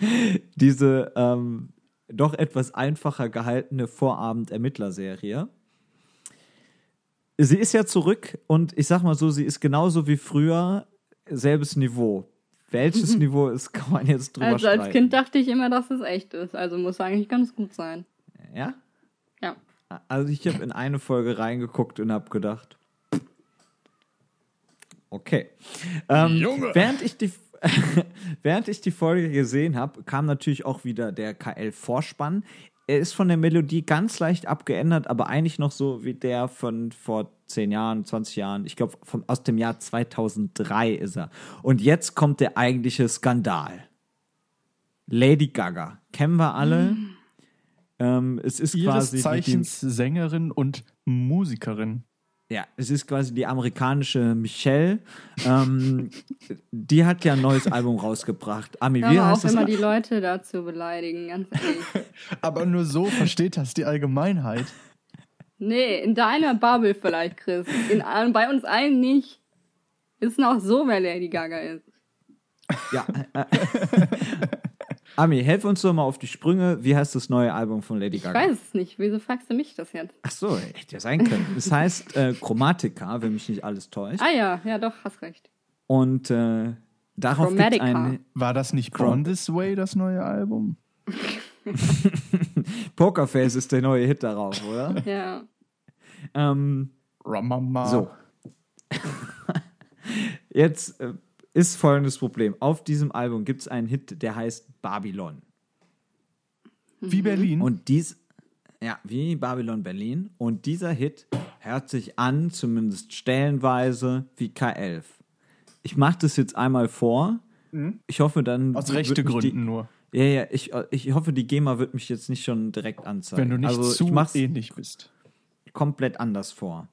[SPEAKER 1] [laughs] Diese ähm, doch etwas einfacher gehaltene Vorabend-Ermittlerserie. Sie ist ja zurück und ich sag mal so, sie ist genauso wie früher, selbes Niveau. Welches [laughs] Niveau ist, kann man jetzt drüber
[SPEAKER 3] Also als
[SPEAKER 1] streiten.
[SPEAKER 3] Kind dachte ich immer, dass es echt ist. Also muss eigentlich ganz gut sein.
[SPEAKER 1] Ja?
[SPEAKER 3] Ja.
[SPEAKER 1] Also ich habe in eine Folge reingeguckt und habe gedacht, okay. Ähm,
[SPEAKER 2] Junge.
[SPEAKER 1] Während ich die [laughs] während ich die Folge gesehen habe, kam natürlich auch wieder der KL-Vorspann. Er ist von der Melodie ganz leicht abgeändert, aber eigentlich noch so wie der von vor 10 Jahren, 20 Jahren. Ich glaube, aus dem Jahr 2003 ist er. Und jetzt kommt der eigentliche Skandal. Lady Gaga. Kennen wir alle. Ähm, es ist
[SPEAKER 2] Ihres
[SPEAKER 1] quasi
[SPEAKER 2] Zeichens Sängerin und Musikerin.
[SPEAKER 1] Ja, es ist quasi die amerikanische Michelle. Ähm, [laughs] die hat ja ein neues Album rausgebracht. Ami, wie heißt
[SPEAKER 3] auf,
[SPEAKER 1] das?
[SPEAKER 3] immer die Leute dazu beleidigen, ganz ehrlich. [laughs]
[SPEAKER 2] Aber nur so versteht das die Allgemeinheit.
[SPEAKER 3] nee, in deiner Bubble vielleicht, Chris. In, bei uns allen nicht. Wissen auch so, wer Lady Gaga ist.
[SPEAKER 1] Ja. [laughs] Ami, helf uns doch mal auf die Sprünge. Wie heißt das neue Album von Lady
[SPEAKER 3] Ich
[SPEAKER 1] Gaga?
[SPEAKER 3] weiß es nicht. Wieso fragst du mich das jetzt?
[SPEAKER 1] Ach so, hätte ja sein können. Es heißt äh, Chromatica, wenn mich nicht alles täuscht.
[SPEAKER 3] Ah ja, ja doch, hast recht.
[SPEAKER 1] Und äh, darauf gibt ein
[SPEAKER 2] War das nicht This Way, das neue Album? [laughs]
[SPEAKER 1] Pokerface ist der neue Hit darauf, oder?
[SPEAKER 3] Ja.
[SPEAKER 1] ähm,
[SPEAKER 2] Ramama.
[SPEAKER 1] So. [laughs] Jetzt äh, ist folgendes Problem. Auf diesem Album gibt es einen Hit, der heißt Babylon.
[SPEAKER 2] Wie Berlin.
[SPEAKER 1] Und dies, ja, wie Babylon Berlin. Und dieser Hit hört sich an, zumindest stellenweise, wie K11. Ich mache das jetzt einmal vor. Ich hoffe dann.
[SPEAKER 2] Mhm. Aus
[SPEAKER 1] wird
[SPEAKER 2] rechte
[SPEAKER 1] mich
[SPEAKER 2] Gründen
[SPEAKER 1] Die,
[SPEAKER 2] nur.
[SPEAKER 1] ja, ja, ich, ich hoffe, die GEMA wird mich jetzt nicht schon direkt anzeigen.
[SPEAKER 2] Wenn du nicht
[SPEAKER 1] also,
[SPEAKER 2] zu
[SPEAKER 1] ich mach's
[SPEAKER 2] ähnlich bist.
[SPEAKER 1] komplett anders vor.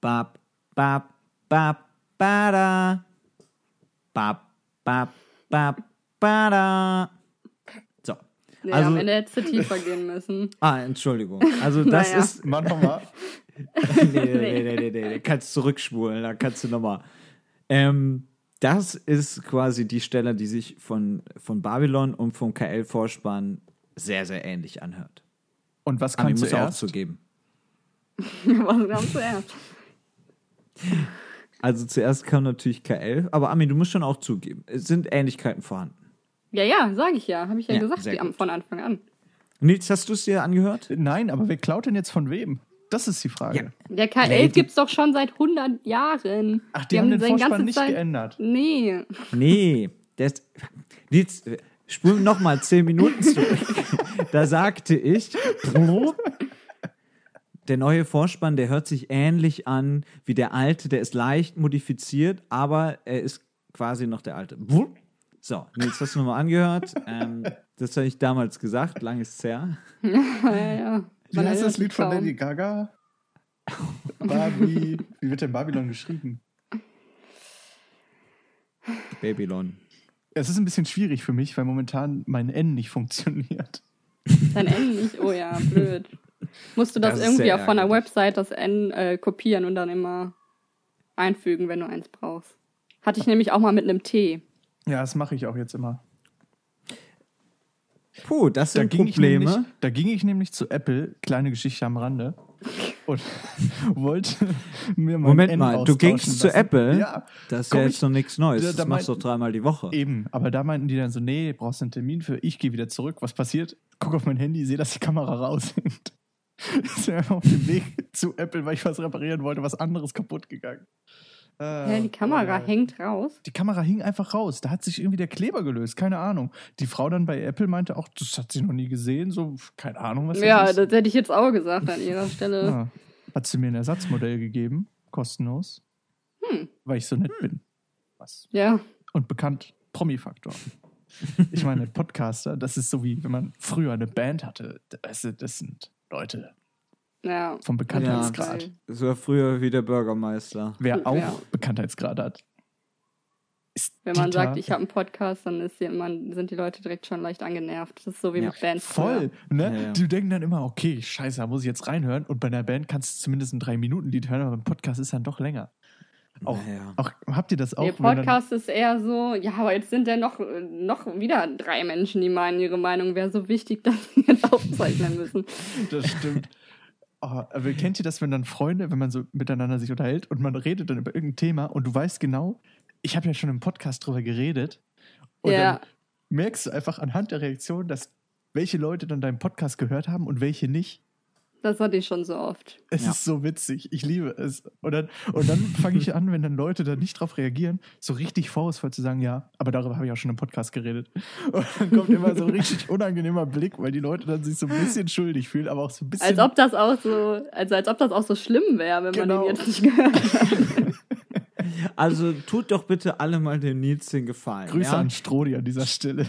[SPEAKER 1] Bab, bab, bab, bada. Bab, bab, bab, bada. So.
[SPEAKER 3] Nee,
[SPEAKER 1] Also-
[SPEAKER 3] am Ende hättest du tiefer gehen müssen. [laughs]
[SPEAKER 1] Ah, Entschuldigung. Also [laughs] das
[SPEAKER 3] Naja.
[SPEAKER 1] ist.
[SPEAKER 2] Mach nochmal. [laughs]
[SPEAKER 1] Nee, nee, nee, nee, nee, nee. Kannst zurückspulen, da kannst du nochmal. Ähm, das ist quasi die Stelle, die sich von, von Babylon und vom KL-Vorspann sehr, sehr ähnlich anhört.
[SPEAKER 2] Und was
[SPEAKER 1] Ami
[SPEAKER 2] kannst
[SPEAKER 1] muss
[SPEAKER 2] du
[SPEAKER 1] auch
[SPEAKER 2] erst?
[SPEAKER 1] zugeben.
[SPEAKER 3] Was kam zuerst?
[SPEAKER 1] Also zuerst kam natürlich KL, aber Ami, du musst schon auch zugeben, es sind Ähnlichkeiten vorhanden.
[SPEAKER 3] Ja, ja, sag ich ja. Habe ich ja,
[SPEAKER 1] Ja,
[SPEAKER 3] gesagt
[SPEAKER 1] gut.
[SPEAKER 3] von Anfang an.
[SPEAKER 1] Nils, hast du es dir angehört?
[SPEAKER 2] Nein, aber wer klaut denn jetzt von wem? Das ist die Frage.
[SPEAKER 1] Ja.
[SPEAKER 3] Der K11
[SPEAKER 1] Lady-
[SPEAKER 3] gibt's doch schon seit 100 Jahren.
[SPEAKER 2] Ach, die haben den
[SPEAKER 3] seine
[SPEAKER 2] Vorspann nicht
[SPEAKER 3] Zeit-
[SPEAKER 2] geändert.
[SPEAKER 3] Nee.
[SPEAKER 1] Nee, der ist. Nils, spul noch mal zehn Minuten zurück. [laughs] da sagte ich, der neue Vorspann, der hört sich ähnlich an wie der alte. Der ist leicht modifiziert, aber er ist quasi noch der alte. So, Nils, hast du nochmal angehört? [laughs] Ähm, das habe ich damals gesagt, lang ist es her. [laughs]
[SPEAKER 3] Ja, ja.
[SPEAKER 2] Wie
[SPEAKER 3] Man
[SPEAKER 2] heißt das Lied von. Lady Gaga? Barbie. Wie wird denn Babylon geschrieben?
[SPEAKER 1] Babylon.
[SPEAKER 2] Es ist ein bisschen schwierig für mich, weil momentan mein N nicht funktioniert.
[SPEAKER 3] Dein N nicht? Oh ja, blöd. Musst du das,
[SPEAKER 1] Das
[SPEAKER 3] irgendwie auch von der. Website das N äh, kopieren und dann immer einfügen, wenn du eins brauchst. Hatte ich nämlich auch mal mit einem T.
[SPEAKER 2] Ja, das mache ich auch jetzt immer.
[SPEAKER 1] Puh, das
[SPEAKER 2] Da
[SPEAKER 1] sind
[SPEAKER 2] ging, ich
[SPEAKER 1] Probleme.
[SPEAKER 2] nämlich, da ging ich nämlich zu Apple, kleine Geschichte am Rande, [laughs] und wollte mir mein
[SPEAKER 1] Moment
[SPEAKER 2] N
[SPEAKER 1] mal, du gingst zu
[SPEAKER 2] lassen.
[SPEAKER 1] Apple?
[SPEAKER 2] Ja,
[SPEAKER 1] Das ist ja
[SPEAKER 2] ich-
[SPEAKER 1] jetzt noch nichts Neues.
[SPEAKER 2] Da-
[SPEAKER 1] Das
[SPEAKER 2] da
[SPEAKER 1] machst du dreimal die Woche.
[SPEAKER 2] eben. Aber da meinten die dann so, nee, brauchst du einen Termin für, ich gehe wieder zurück. Was passiert? Guck auf mein Handy, sehe, dass die Kamera raushängt. Ich bin einfach auf dem Weg zu Apple, weil ich was reparieren wollte, was anderes kaputt gegangen. Äh,
[SPEAKER 3] Ja, die Kamera
[SPEAKER 2] äh,
[SPEAKER 3] hängt raus.
[SPEAKER 2] Die Kamera hing einfach raus. Da hat sich irgendwie der Kleber gelöst. Keine Ahnung. Die Frau dann bei Apple meinte auch, das hat sie noch nie gesehen. So, keine Ahnung, was das
[SPEAKER 3] Ja,
[SPEAKER 2] ist.
[SPEAKER 3] das hätte ich jetzt auch gesagt an ihrer Stelle.
[SPEAKER 2] Ja. Hat sie mir ein Ersatzmodell gegeben, kostenlos,
[SPEAKER 3] Hm.
[SPEAKER 2] weil ich so nett bin. Was?
[SPEAKER 3] Ja.
[SPEAKER 2] Und bekannt, Promi-Faktor. Ich meine, Podcaster, das ist so wie, wenn man früher eine Band hatte. Das, das sind Leute,
[SPEAKER 3] Ja.
[SPEAKER 2] vom
[SPEAKER 1] Ja,
[SPEAKER 2] Bekanntheitsgrad.
[SPEAKER 1] so war früher wie der Bürgermeister.
[SPEAKER 2] Wer auch
[SPEAKER 3] Ja.
[SPEAKER 2] Bekanntheitsgrad hat. Ist
[SPEAKER 3] Wenn man
[SPEAKER 2] Dieter
[SPEAKER 3] sagt, ich habe einen Podcast, dann ist die, man, sind die Leute direkt schon leicht angenervt. Das ist so wie
[SPEAKER 1] Ja,
[SPEAKER 3] mit Bands.
[SPEAKER 2] Voll, ne?
[SPEAKER 1] Ja, ja.
[SPEAKER 2] Die denken dann immer, okay, scheiße, da muss ich jetzt reinhören. Und bei einer Band kannst du zumindest ein Drei-Minuten-Lied hören, aber beim Podcast ist dann doch länger. Auch,
[SPEAKER 1] Naja.
[SPEAKER 2] auch habt ihr das auch?
[SPEAKER 3] Der
[SPEAKER 2] dann-
[SPEAKER 3] Podcast ist eher so, ja, aber jetzt sind ja noch, noch wieder drei Menschen, die meinen, ihre Meinung wäre so wichtig, [laughs] dass sie jetzt aufzeichnen müssen.
[SPEAKER 2] Das stimmt. Oh, aber kennt ihr das, wenn dann Freunde, wenn man so miteinander sich unterhält und man redet dann über irgendein Thema und du weißt genau, ich habe ja schon im Podcast drüber geredet und
[SPEAKER 3] Ja.
[SPEAKER 2] dann merkst du einfach anhand der Reaktion, dass welche Leute dann deinen Podcast gehört haben und welche nicht.
[SPEAKER 3] Das hatte ich schon so oft.
[SPEAKER 2] Es
[SPEAKER 1] Ja.
[SPEAKER 2] ist so witzig. Ich liebe es. Und dann, und dann fange ich [laughs] an, wenn dann Leute da nicht drauf reagieren, so richtig vorwurfsvoll zu sagen, ja, aber darüber habe ich auch schon im Podcast geredet. Und dann kommt immer so ein richtig unangenehmer Blick, weil die Leute dann sich so ein bisschen schuldig fühlen, aber auch so ein bisschen.
[SPEAKER 3] Als ob das auch so, also als ob das auch so schlimm wäre, wenn
[SPEAKER 2] Genau.
[SPEAKER 3] man den jetzt nicht gehört hat. [laughs]
[SPEAKER 1] Also tut doch bitte alle mal dem Nils den Gefallen.
[SPEAKER 2] Grüße
[SPEAKER 1] ja?
[SPEAKER 2] an Strodi an dieser Stelle.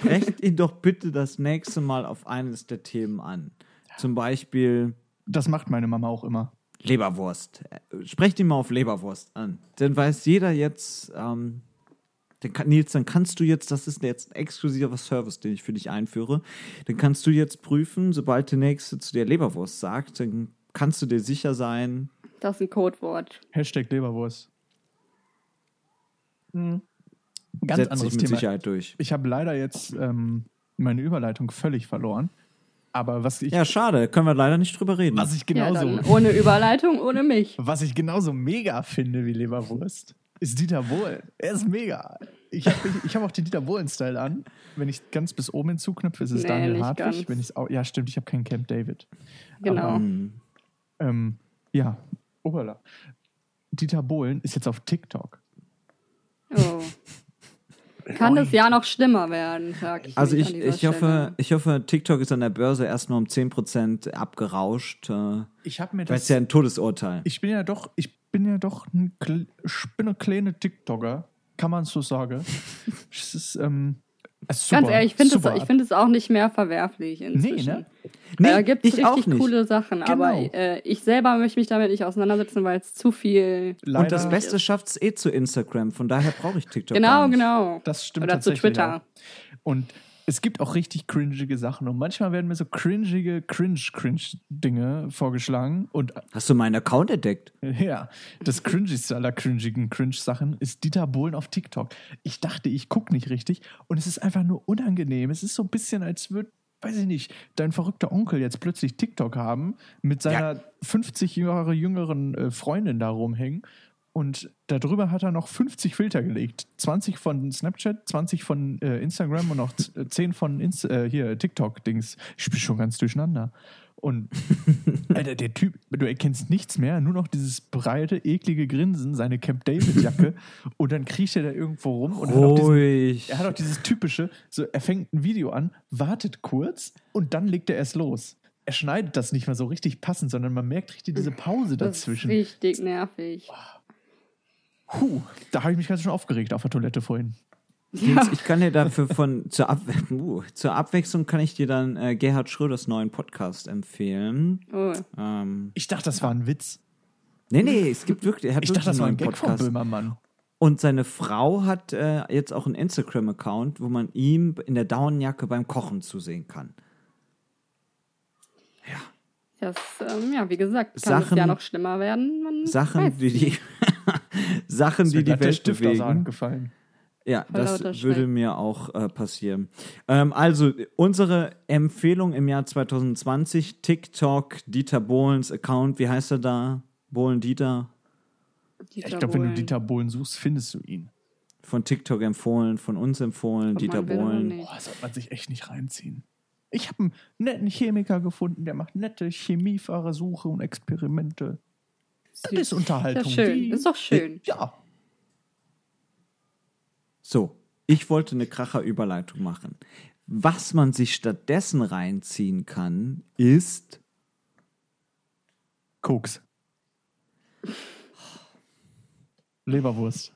[SPEAKER 1] Sprecht ihn doch bitte das nächste Mal auf eines der Themen an. Zum Beispiel
[SPEAKER 2] Das macht meine Mama auch immer.
[SPEAKER 1] Leberwurst. Äh, Sprecht ihn mal auf Leberwurst an. Dann weiß jeder jetzt, ähm, dann kann, Nils, dann kannst du jetzt, das ist jetzt ein exklusiver Service, den ich für dich einführe, dann kannst du jetzt prüfen, sobald der Nächste zu dir Leberwurst sagt, dann kannst du dir sicher sein,
[SPEAKER 3] Das ist ein Codewort.
[SPEAKER 2] Hashtag Leberwurst. Hm. Ganz
[SPEAKER 1] setzt sich
[SPEAKER 2] anderes
[SPEAKER 1] mit
[SPEAKER 2] Thema.
[SPEAKER 1] Sicherheit durch.
[SPEAKER 2] Ich habe leider jetzt ähm, meine Überleitung völlig verloren. Aber was ich,
[SPEAKER 1] Ja, schade, können wir leider nicht drüber reden.
[SPEAKER 2] was ich
[SPEAKER 3] Ja,
[SPEAKER 2] genauso,
[SPEAKER 3] dann ohne Überleitung, ohne mich. [laughs]
[SPEAKER 2] was ich genauso mega finde wie Leberwurst, ist Dieter Bohlen. Er ist mega. Ich habe ich hab auch den Dieter Bohlen-Style an. Wenn ich ganz bis oben hinzuknüpfe, ist es
[SPEAKER 3] Nee,
[SPEAKER 2] Daniel Hartwig. Wenn ich's auch, ja, stimmt, ich habe keinen Camp David.
[SPEAKER 3] Genau.
[SPEAKER 2] Aber,
[SPEAKER 1] Hm.
[SPEAKER 2] ähm, ja, Oberla. Dieter Bohlen ist jetzt auf TikTok.
[SPEAKER 3] Oh. Kann das Jahr noch schlimmer werden, sag ich.
[SPEAKER 1] Also ich, ich, hoffe,
[SPEAKER 3] Stelle.
[SPEAKER 1] ich hoffe, TikTok ist an der Börse erst nur um 10% abgerauscht. Äh,
[SPEAKER 2] Ich habe mir
[SPEAKER 1] weil
[SPEAKER 2] das.
[SPEAKER 1] es ja ein Todesurteil.
[SPEAKER 2] Ich bin ja doch, ich bin ja doch ein, ich bin ein kleiner TikToker, kann man so sagen. [laughs] es ist, ähm, ist
[SPEAKER 3] Ganz ehrlich, ich finde es, ich find auch nicht mehr verwerflich inzwischen.
[SPEAKER 2] ne?
[SPEAKER 1] Nee,
[SPEAKER 3] da gibt es richtig coole Sachen, aber
[SPEAKER 2] Genau.
[SPEAKER 3] äh, ich selber möchte mich damit nicht auseinandersetzen, weil es zu viel.
[SPEAKER 2] Leider,
[SPEAKER 1] Und das Beste schafft es eh zu Instagram, von daher brauche ich TikTok.
[SPEAKER 3] Genau,
[SPEAKER 1] gar nicht.
[SPEAKER 3] genau.
[SPEAKER 2] Das stimmt
[SPEAKER 3] Oder zu Twitter.
[SPEAKER 2] auch. Und es gibt auch richtig cringige Sachen. Und manchmal werden mir so cringige, cringe-cringe-Dinge vorgeschlagen. Und
[SPEAKER 1] Hast du meinen Account entdeckt? [laughs]
[SPEAKER 2] ja, das cringigste aller cringigen Cringe-Sachen ist Dieter Bohlen auf TikTok. Ich dachte, ich gucke nicht richtig. Und es ist einfach nur unangenehm. Es ist so ein bisschen, als würde, weiß ich nicht, dein verrückter Onkel jetzt plötzlich TikTok haben, mit seiner 50 Jahre jüngeren äh, Freundin da rumhängen. Und darüber hat er noch 50 Filter gelegt. 20 von Snapchat, 20 von äh, Instagram und noch z- äh, 10 von Inst äh, hier TikTok-Dings. Ich bin schon ganz durcheinander. Und [laughs] Alter, der Typ, du erkennst nichts mehr, nur noch dieses breite, eklige Grinsen, seine Camp David-Jacke [laughs] und dann kriecht er da irgendwo rum und hat auch diesen,
[SPEAKER 1] Ruhig.
[SPEAKER 2] er hat auch dieses typische, so er fängt ein Video an, wartet kurz und dann legt er erst los. Er schneidet das nicht mal so richtig passend, sondern man merkt richtig diese Pause
[SPEAKER 3] Das ist
[SPEAKER 2] dazwischen.
[SPEAKER 3] richtig nervig.
[SPEAKER 2] Puh, da habe ich mich ganz schön aufgeregt auf der Toilette vorhin.
[SPEAKER 1] Nils, Ich kann dir dafür von zur, Ab uh, zur Abwechslung kann ich dir dann äh, Gerhard Schröders neuen Podcast empfehlen.
[SPEAKER 3] Oh.
[SPEAKER 1] Ähm,
[SPEAKER 2] Ich dachte, das war ein Witz.
[SPEAKER 1] nee, nee, es gibt wirklich, er hat
[SPEAKER 2] Ich
[SPEAKER 1] wirklich
[SPEAKER 2] dachte, das war
[SPEAKER 1] einen
[SPEAKER 2] ein von
[SPEAKER 1] Podcast.
[SPEAKER 2] Böhmermann.
[SPEAKER 1] Und seine Frau hat äh, jetzt auch einen Instagram-Account, wo man ihm in der Daunenjacke beim Kochen zusehen kann.
[SPEAKER 3] Das, ähm, ja, wie gesagt, kann
[SPEAKER 1] Sachen-
[SPEAKER 3] es ja noch schlimmer werden. Man
[SPEAKER 1] Sachen,
[SPEAKER 3] weiß
[SPEAKER 1] die die [laughs] [laughs] Sachen, die die Welt bewegen.
[SPEAKER 2] gefallen.
[SPEAKER 1] Ja,
[SPEAKER 3] Voll
[SPEAKER 1] das würde mir auch äh, passieren. Ähm, also, unsere Empfehlung im Jahr 2020, TikTok, Dieter Bohlens Account, wie heißt er da? Bohlen Dieter,
[SPEAKER 2] Ja, ich glaube, wenn du Dieter Bohlen suchst, findest du ihn.
[SPEAKER 1] von TikTok empfohlen, von uns empfohlen,
[SPEAKER 3] Ob
[SPEAKER 1] Dieter Bohlen.
[SPEAKER 2] Boah, sollte man sich echt nicht reinziehen. Ich habe einen netten Chemiker gefunden, der macht nette Chemieversuche und Experimente. Das ist Unterhaltung.
[SPEAKER 3] Das ist schön. Das ist doch schön.
[SPEAKER 2] Ja.
[SPEAKER 1] So, ich wollte eine Kracher-Überleitung machen. Was man sich stattdessen reinziehen kann, ist
[SPEAKER 2] Koks. Leberwurst.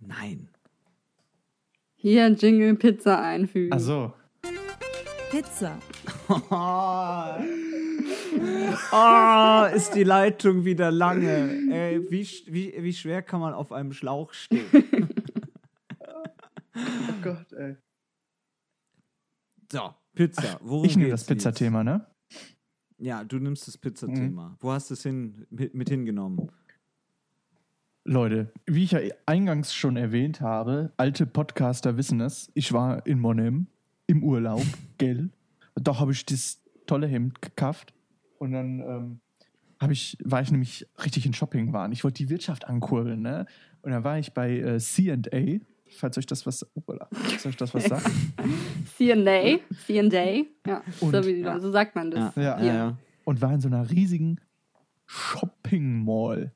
[SPEAKER 1] Nein.
[SPEAKER 3] Hier Jingle Pizza einfügen.
[SPEAKER 2] Also,
[SPEAKER 5] Pizza, [laughs]
[SPEAKER 1] Oh, ist die Leitung wieder lange. Ey, wie, wie, wie schwer kann man auf einem Schlauch stehen?
[SPEAKER 2] Oh Gott, ey.
[SPEAKER 1] So, Pizza. Worum
[SPEAKER 2] Ich nehme das? Pizzathema, ne?
[SPEAKER 1] Ja, du nimmst das Pizzathema. Wo hast du es hin, mit, mit hingenommen?
[SPEAKER 2] Leute, wie ich ja eingangs schon erwähnt habe, alte Podcaster wissen es. Ich war in Monem im Urlaub, [laughs] gell? Da habe ich das tolle Hemd gekauft und dann ähm, hab ich, war ich nämlich richtig in Shopping-Waren. Ich wollte die Wirtschaft ankurbeln, ne? Und dann war ich bei äh, C&A, falls euch das was, Upala, falls euch das was [laughs] sagt.
[SPEAKER 3] C&A, C&A, ja,
[SPEAKER 2] Und-
[SPEAKER 3] so, wie,
[SPEAKER 1] ja.
[SPEAKER 3] so sagt man das.
[SPEAKER 2] Ja,
[SPEAKER 3] Hier.
[SPEAKER 1] ja.
[SPEAKER 2] und war in so einer riesigen Shopping Mall.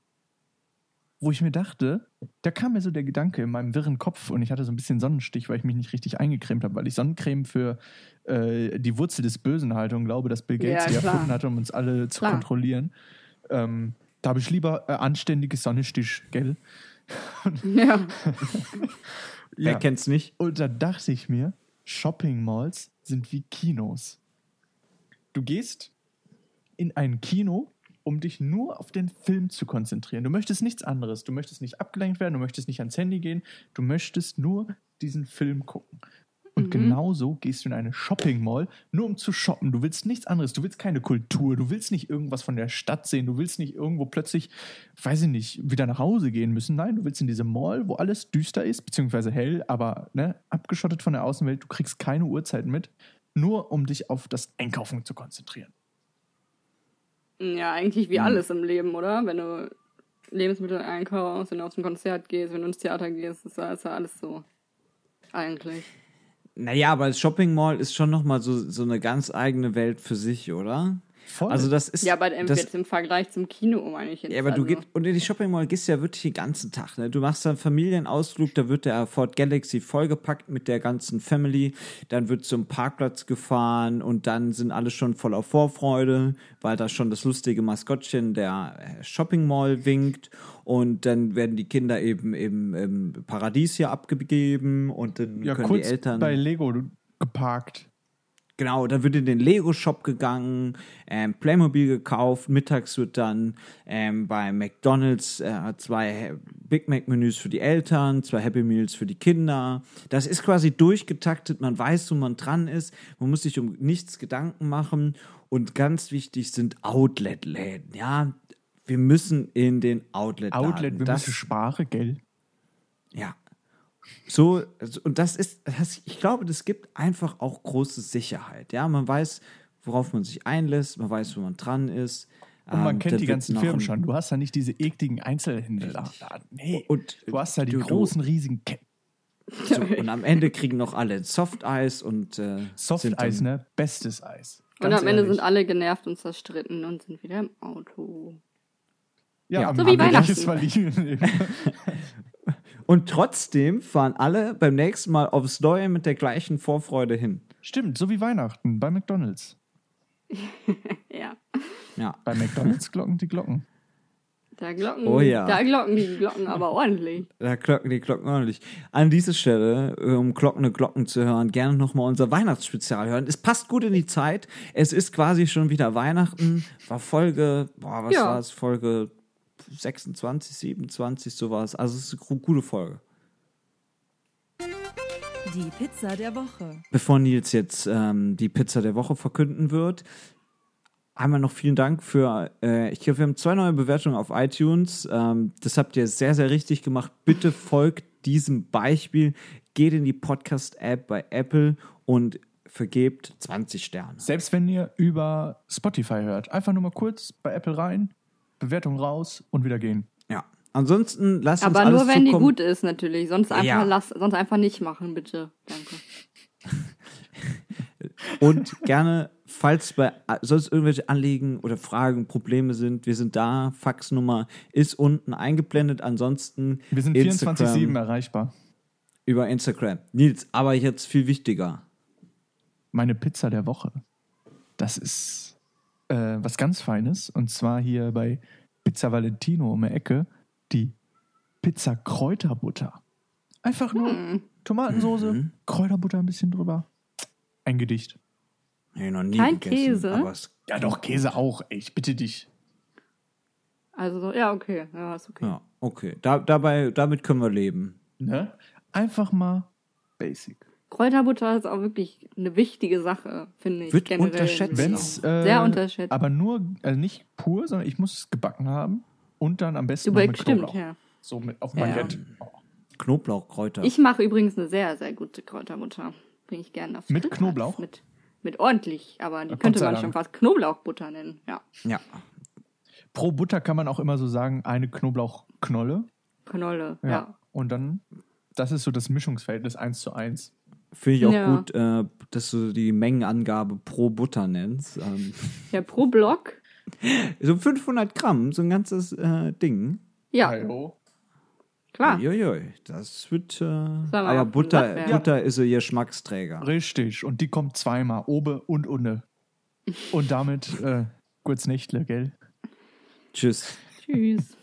[SPEAKER 2] Wo ich mir dachte, da kam mir so der Gedanke in meinem wirren Kopf und ich hatte so ein bisschen Sonnenstich, weil ich mich nicht richtig eingecremt habe, weil ich Sonnencreme für äh, die Wurzel des Bösen halte und glaube, dass Bill Gates
[SPEAKER 3] Ja,
[SPEAKER 2] die erfunden hatte, um uns alle zu
[SPEAKER 3] Klar.
[SPEAKER 2] kontrollieren. Ähm, da habe ich lieber äh, anständiges Sonnenstich, gell?
[SPEAKER 3] Ja. [laughs]
[SPEAKER 1] Wer kennt's nicht?
[SPEAKER 2] Und da dachte ich mir, Shopping Malls sind wie Kinos. Du gehst in ein Kino, um dich nur auf den Film zu konzentrieren. Du möchtest nichts anderes. Du möchtest nicht abgelenkt werden, du möchtest nicht ans Handy gehen, du möchtest nur diesen Film gucken. Und genauso gehst du in eine Shopping Mall, nur um zu shoppen. Du willst nichts anderes. Du willst keine Kultur. Du willst nicht irgendwas von der Stadt sehen. Du willst nicht irgendwo plötzlich, weiß ich nicht, wieder nach Hause gehen müssen. Nein, du willst in diese Mall, wo alles düster ist, beziehungsweise hell, aber ne, abgeschottet von der Außenwelt. Du kriegst keine Uhrzeiten mit, nur um dich auf das Einkaufen zu konzentrieren.
[SPEAKER 3] Ja, eigentlich wie alles im Leben, oder? Wenn du Lebensmittel einkaufst, wenn du auf ein Konzert gehst, wenn du ins Theater gehst, ist ja ist ja alles so. Eigentlich.
[SPEAKER 1] Naja, aber das Shopping Mall ist schon nochmal so, so eine ganz eigene Welt für sich, oder?
[SPEAKER 2] Voll.
[SPEAKER 1] Also das ist.
[SPEAKER 3] Ja, aber im,
[SPEAKER 1] das,
[SPEAKER 3] jetzt im Vergleich zum Kino meine ich jetzt.
[SPEAKER 1] Ja, aber du
[SPEAKER 3] also.
[SPEAKER 1] gehst, und in die Shopping Mall gehst du ja wirklich den ganzen Tag. Ne? Du machst dann Familienausflug, da wird der Ford Galaxy vollgepackt mit der ganzen Family. Dann wird zum Parkplatz gefahren und dann sind alle schon voller Vorfreude, weil da schon das lustige Maskottchen der äh, Shopping Mall winkt. Und dann werden die Kinder eben im, im Paradies hier abgegeben und dann
[SPEAKER 2] ja,
[SPEAKER 1] können
[SPEAKER 2] kurz
[SPEAKER 1] die Eltern.
[SPEAKER 2] bei Lego geparkt.
[SPEAKER 1] Genau, dann wird in den Lego-Shop gegangen, ähm, Playmobil gekauft, mittags wird dann ähm, bei McDonalds äh, zwei Big Mac-Menüs für die Eltern, zwei Happy Meals für die Kinder. Das ist quasi durchgetaktet, man weiß, wo man dran ist, man muss sich um nichts Gedanken machen und ganz wichtig sind Outlet-Läden, ja. Wir müssen in den Outlet-Laden.
[SPEAKER 2] Outlet, wir
[SPEAKER 1] Das-
[SPEAKER 2] müssen Sprache, gell?
[SPEAKER 1] ja. So, also, und das ist, das, ich glaube, das gibt einfach auch große Sicherheit. Ja, man weiß, worauf man sich einlässt, man weiß, wo man dran ist.
[SPEAKER 2] Und man
[SPEAKER 1] Ähm,
[SPEAKER 2] kennt die ganzen Firmen
[SPEAKER 1] ein-
[SPEAKER 2] schon. Du hast ja nicht diese ekligen Einzelhändler. Nee.
[SPEAKER 1] Und
[SPEAKER 2] du hast ja die
[SPEAKER 1] du-
[SPEAKER 2] großen, riesigen Ketten.
[SPEAKER 1] So, und am Ende kriegen noch alle Softeis und äh,
[SPEAKER 2] Softeis, ne? Bestes Eis.
[SPEAKER 3] Und
[SPEAKER 2] Ganz
[SPEAKER 3] am Ende
[SPEAKER 2] ehrlich.
[SPEAKER 3] sind alle genervt und zerstritten und sind wieder im Auto.
[SPEAKER 2] Ja,
[SPEAKER 1] Ja.
[SPEAKER 2] am
[SPEAKER 3] So wie
[SPEAKER 2] am Ende
[SPEAKER 3] Weihnachten.
[SPEAKER 2] ist [laughs] verliehen. [laughs]
[SPEAKER 1] Und trotzdem fahren alle beim nächsten Mal aufs Neue mit der gleichen Vorfreude hin.
[SPEAKER 2] Stimmt, so wie Weihnachten bei McDonalds. [laughs]
[SPEAKER 3] Ja.
[SPEAKER 1] Ja.
[SPEAKER 2] Bei McDonalds glocken die Glocken.
[SPEAKER 3] Da glocken,
[SPEAKER 1] Oh ja.
[SPEAKER 3] da glocken die Glocken aber ordentlich.
[SPEAKER 1] Da glocken die Glocken ordentlich. An dieser Stelle, um glockende Glocken zu hören, gerne nochmal unser Weihnachtsspezial hören. Es passt gut in die Zeit. Es ist quasi schon wieder Weihnachten. War Folge, boah, was
[SPEAKER 3] Ja.
[SPEAKER 1] war es? Folge 26, 27, sowas. Also es ist eine gute Folge.
[SPEAKER 5] Die Pizza der Woche.
[SPEAKER 1] Bevor Nils jetzt ähm, die Pizza der Woche verkünden wird, einmal noch vielen Dank für, äh, ich glaube, wir haben zwei neue Bewertungen auf iTunes. Ähm, das habt ihr sehr, sehr richtig gemacht. Bitte folgt diesem Beispiel. Geht in die Podcast-App bei Apple und vergebt 20 Sterne.
[SPEAKER 2] Selbst wenn ihr über Spotify hört, einfach nur mal kurz bei Apple rein, Bewertung raus und wieder gehen.
[SPEAKER 1] Ja. Ansonsten lasst uns
[SPEAKER 3] Aber
[SPEAKER 1] alles
[SPEAKER 3] nur wenn die
[SPEAKER 1] zukommen.
[SPEAKER 3] gut ist, natürlich. Sonst einfach,
[SPEAKER 1] Ja.
[SPEAKER 3] lass, sonst einfach nicht machen, bitte. Danke. [laughs]
[SPEAKER 1] Und gerne, falls bei sonst irgendwelche Anliegen oder Fragen, Probleme sind, wir sind da. Faxnummer ist unten eingeblendet. Ansonsten
[SPEAKER 2] Wir sind
[SPEAKER 1] Instagram.
[SPEAKER 2] 24-7 erreichbar.
[SPEAKER 1] über Instagram. Nils, aber jetzt viel wichtiger.
[SPEAKER 2] Meine Pizza der Woche. Das ist äh, was ganz Feines. Und zwar hier bei Pizza Valentino um die Ecke die Pizza Kräuterbutter. Einfach nur Tomatensoße, Kräuterbutter ein bisschen drüber. Ein Gedicht.
[SPEAKER 1] Nee, noch nie
[SPEAKER 3] Kein
[SPEAKER 1] gegessen,
[SPEAKER 3] Käse?
[SPEAKER 2] Ja, doch, Käse auch. Ey, ich bitte dich.
[SPEAKER 3] Also, so- ja, okay. Ja, ist okay.
[SPEAKER 1] ja, okay. Da, dabei, damit können wir leben.
[SPEAKER 2] Ne? Einfach mal basic.
[SPEAKER 3] Kräuterbutter ist auch wirklich eine wichtige Sache, finde ich.
[SPEAKER 1] Wird
[SPEAKER 3] generell.
[SPEAKER 1] unterschätzt.
[SPEAKER 2] Wenn's, äh,
[SPEAKER 3] Sehr unterschätzt.
[SPEAKER 2] Aber nur, also nicht pur, sondern ich muss es gebacken haben und dann am besten mit
[SPEAKER 3] stimmt,
[SPEAKER 2] Knoblauch.
[SPEAKER 3] ja.
[SPEAKER 2] So mit auf
[SPEAKER 3] Ja.
[SPEAKER 2] Baguette. Oh.
[SPEAKER 1] Knoblauchkräuter.
[SPEAKER 3] Ich mache übrigens eine sehr, sehr gute Kräuterbutter. Bringe ich gerne aufs
[SPEAKER 2] Mit
[SPEAKER 3] Grill.
[SPEAKER 2] Knoblauch?
[SPEAKER 3] Mit, mit ordentlich, aber die
[SPEAKER 2] Na,
[SPEAKER 3] könnte man schon fast Knoblauchbutter nennen. Ja,
[SPEAKER 1] ja.
[SPEAKER 2] Pro Butter kann man auch immer so sagen, eine Knoblauchknolle.
[SPEAKER 3] Knolle,
[SPEAKER 2] Ja.
[SPEAKER 3] ja.
[SPEAKER 2] Und dann, das ist so das Mischungsverhältnis 1 zu 1.
[SPEAKER 1] Finde ich auch
[SPEAKER 3] Ja.
[SPEAKER 1] gut, äh, dass du die Mengenangabe pro Butter nennst. Ähm,
[SPEAKER 3] Ja, pro Block. [laughs]
[SPEAKER 1] so 500 Gramm, so ein ganzes äh, Ding.
[SPEAKER 3] Ja,
[SPEAKER 2] Hallo.
[SPEAKER 3] klar.
[SPEAKER 1] Uiuiui, das wird. Äh, ja,
[SPEAKER 3] auf dem
[SPEAKER 1] Butter. Butter ist so ihr Geschmacksträger.
[SPEAKER 2] Richtig. Und die kommt zweimal, obe und unne. Und damit, äh, kurz Nächtle, gell?
[SPEAKER 1] Tschüss.
[SPEAKER 3] Tschüss.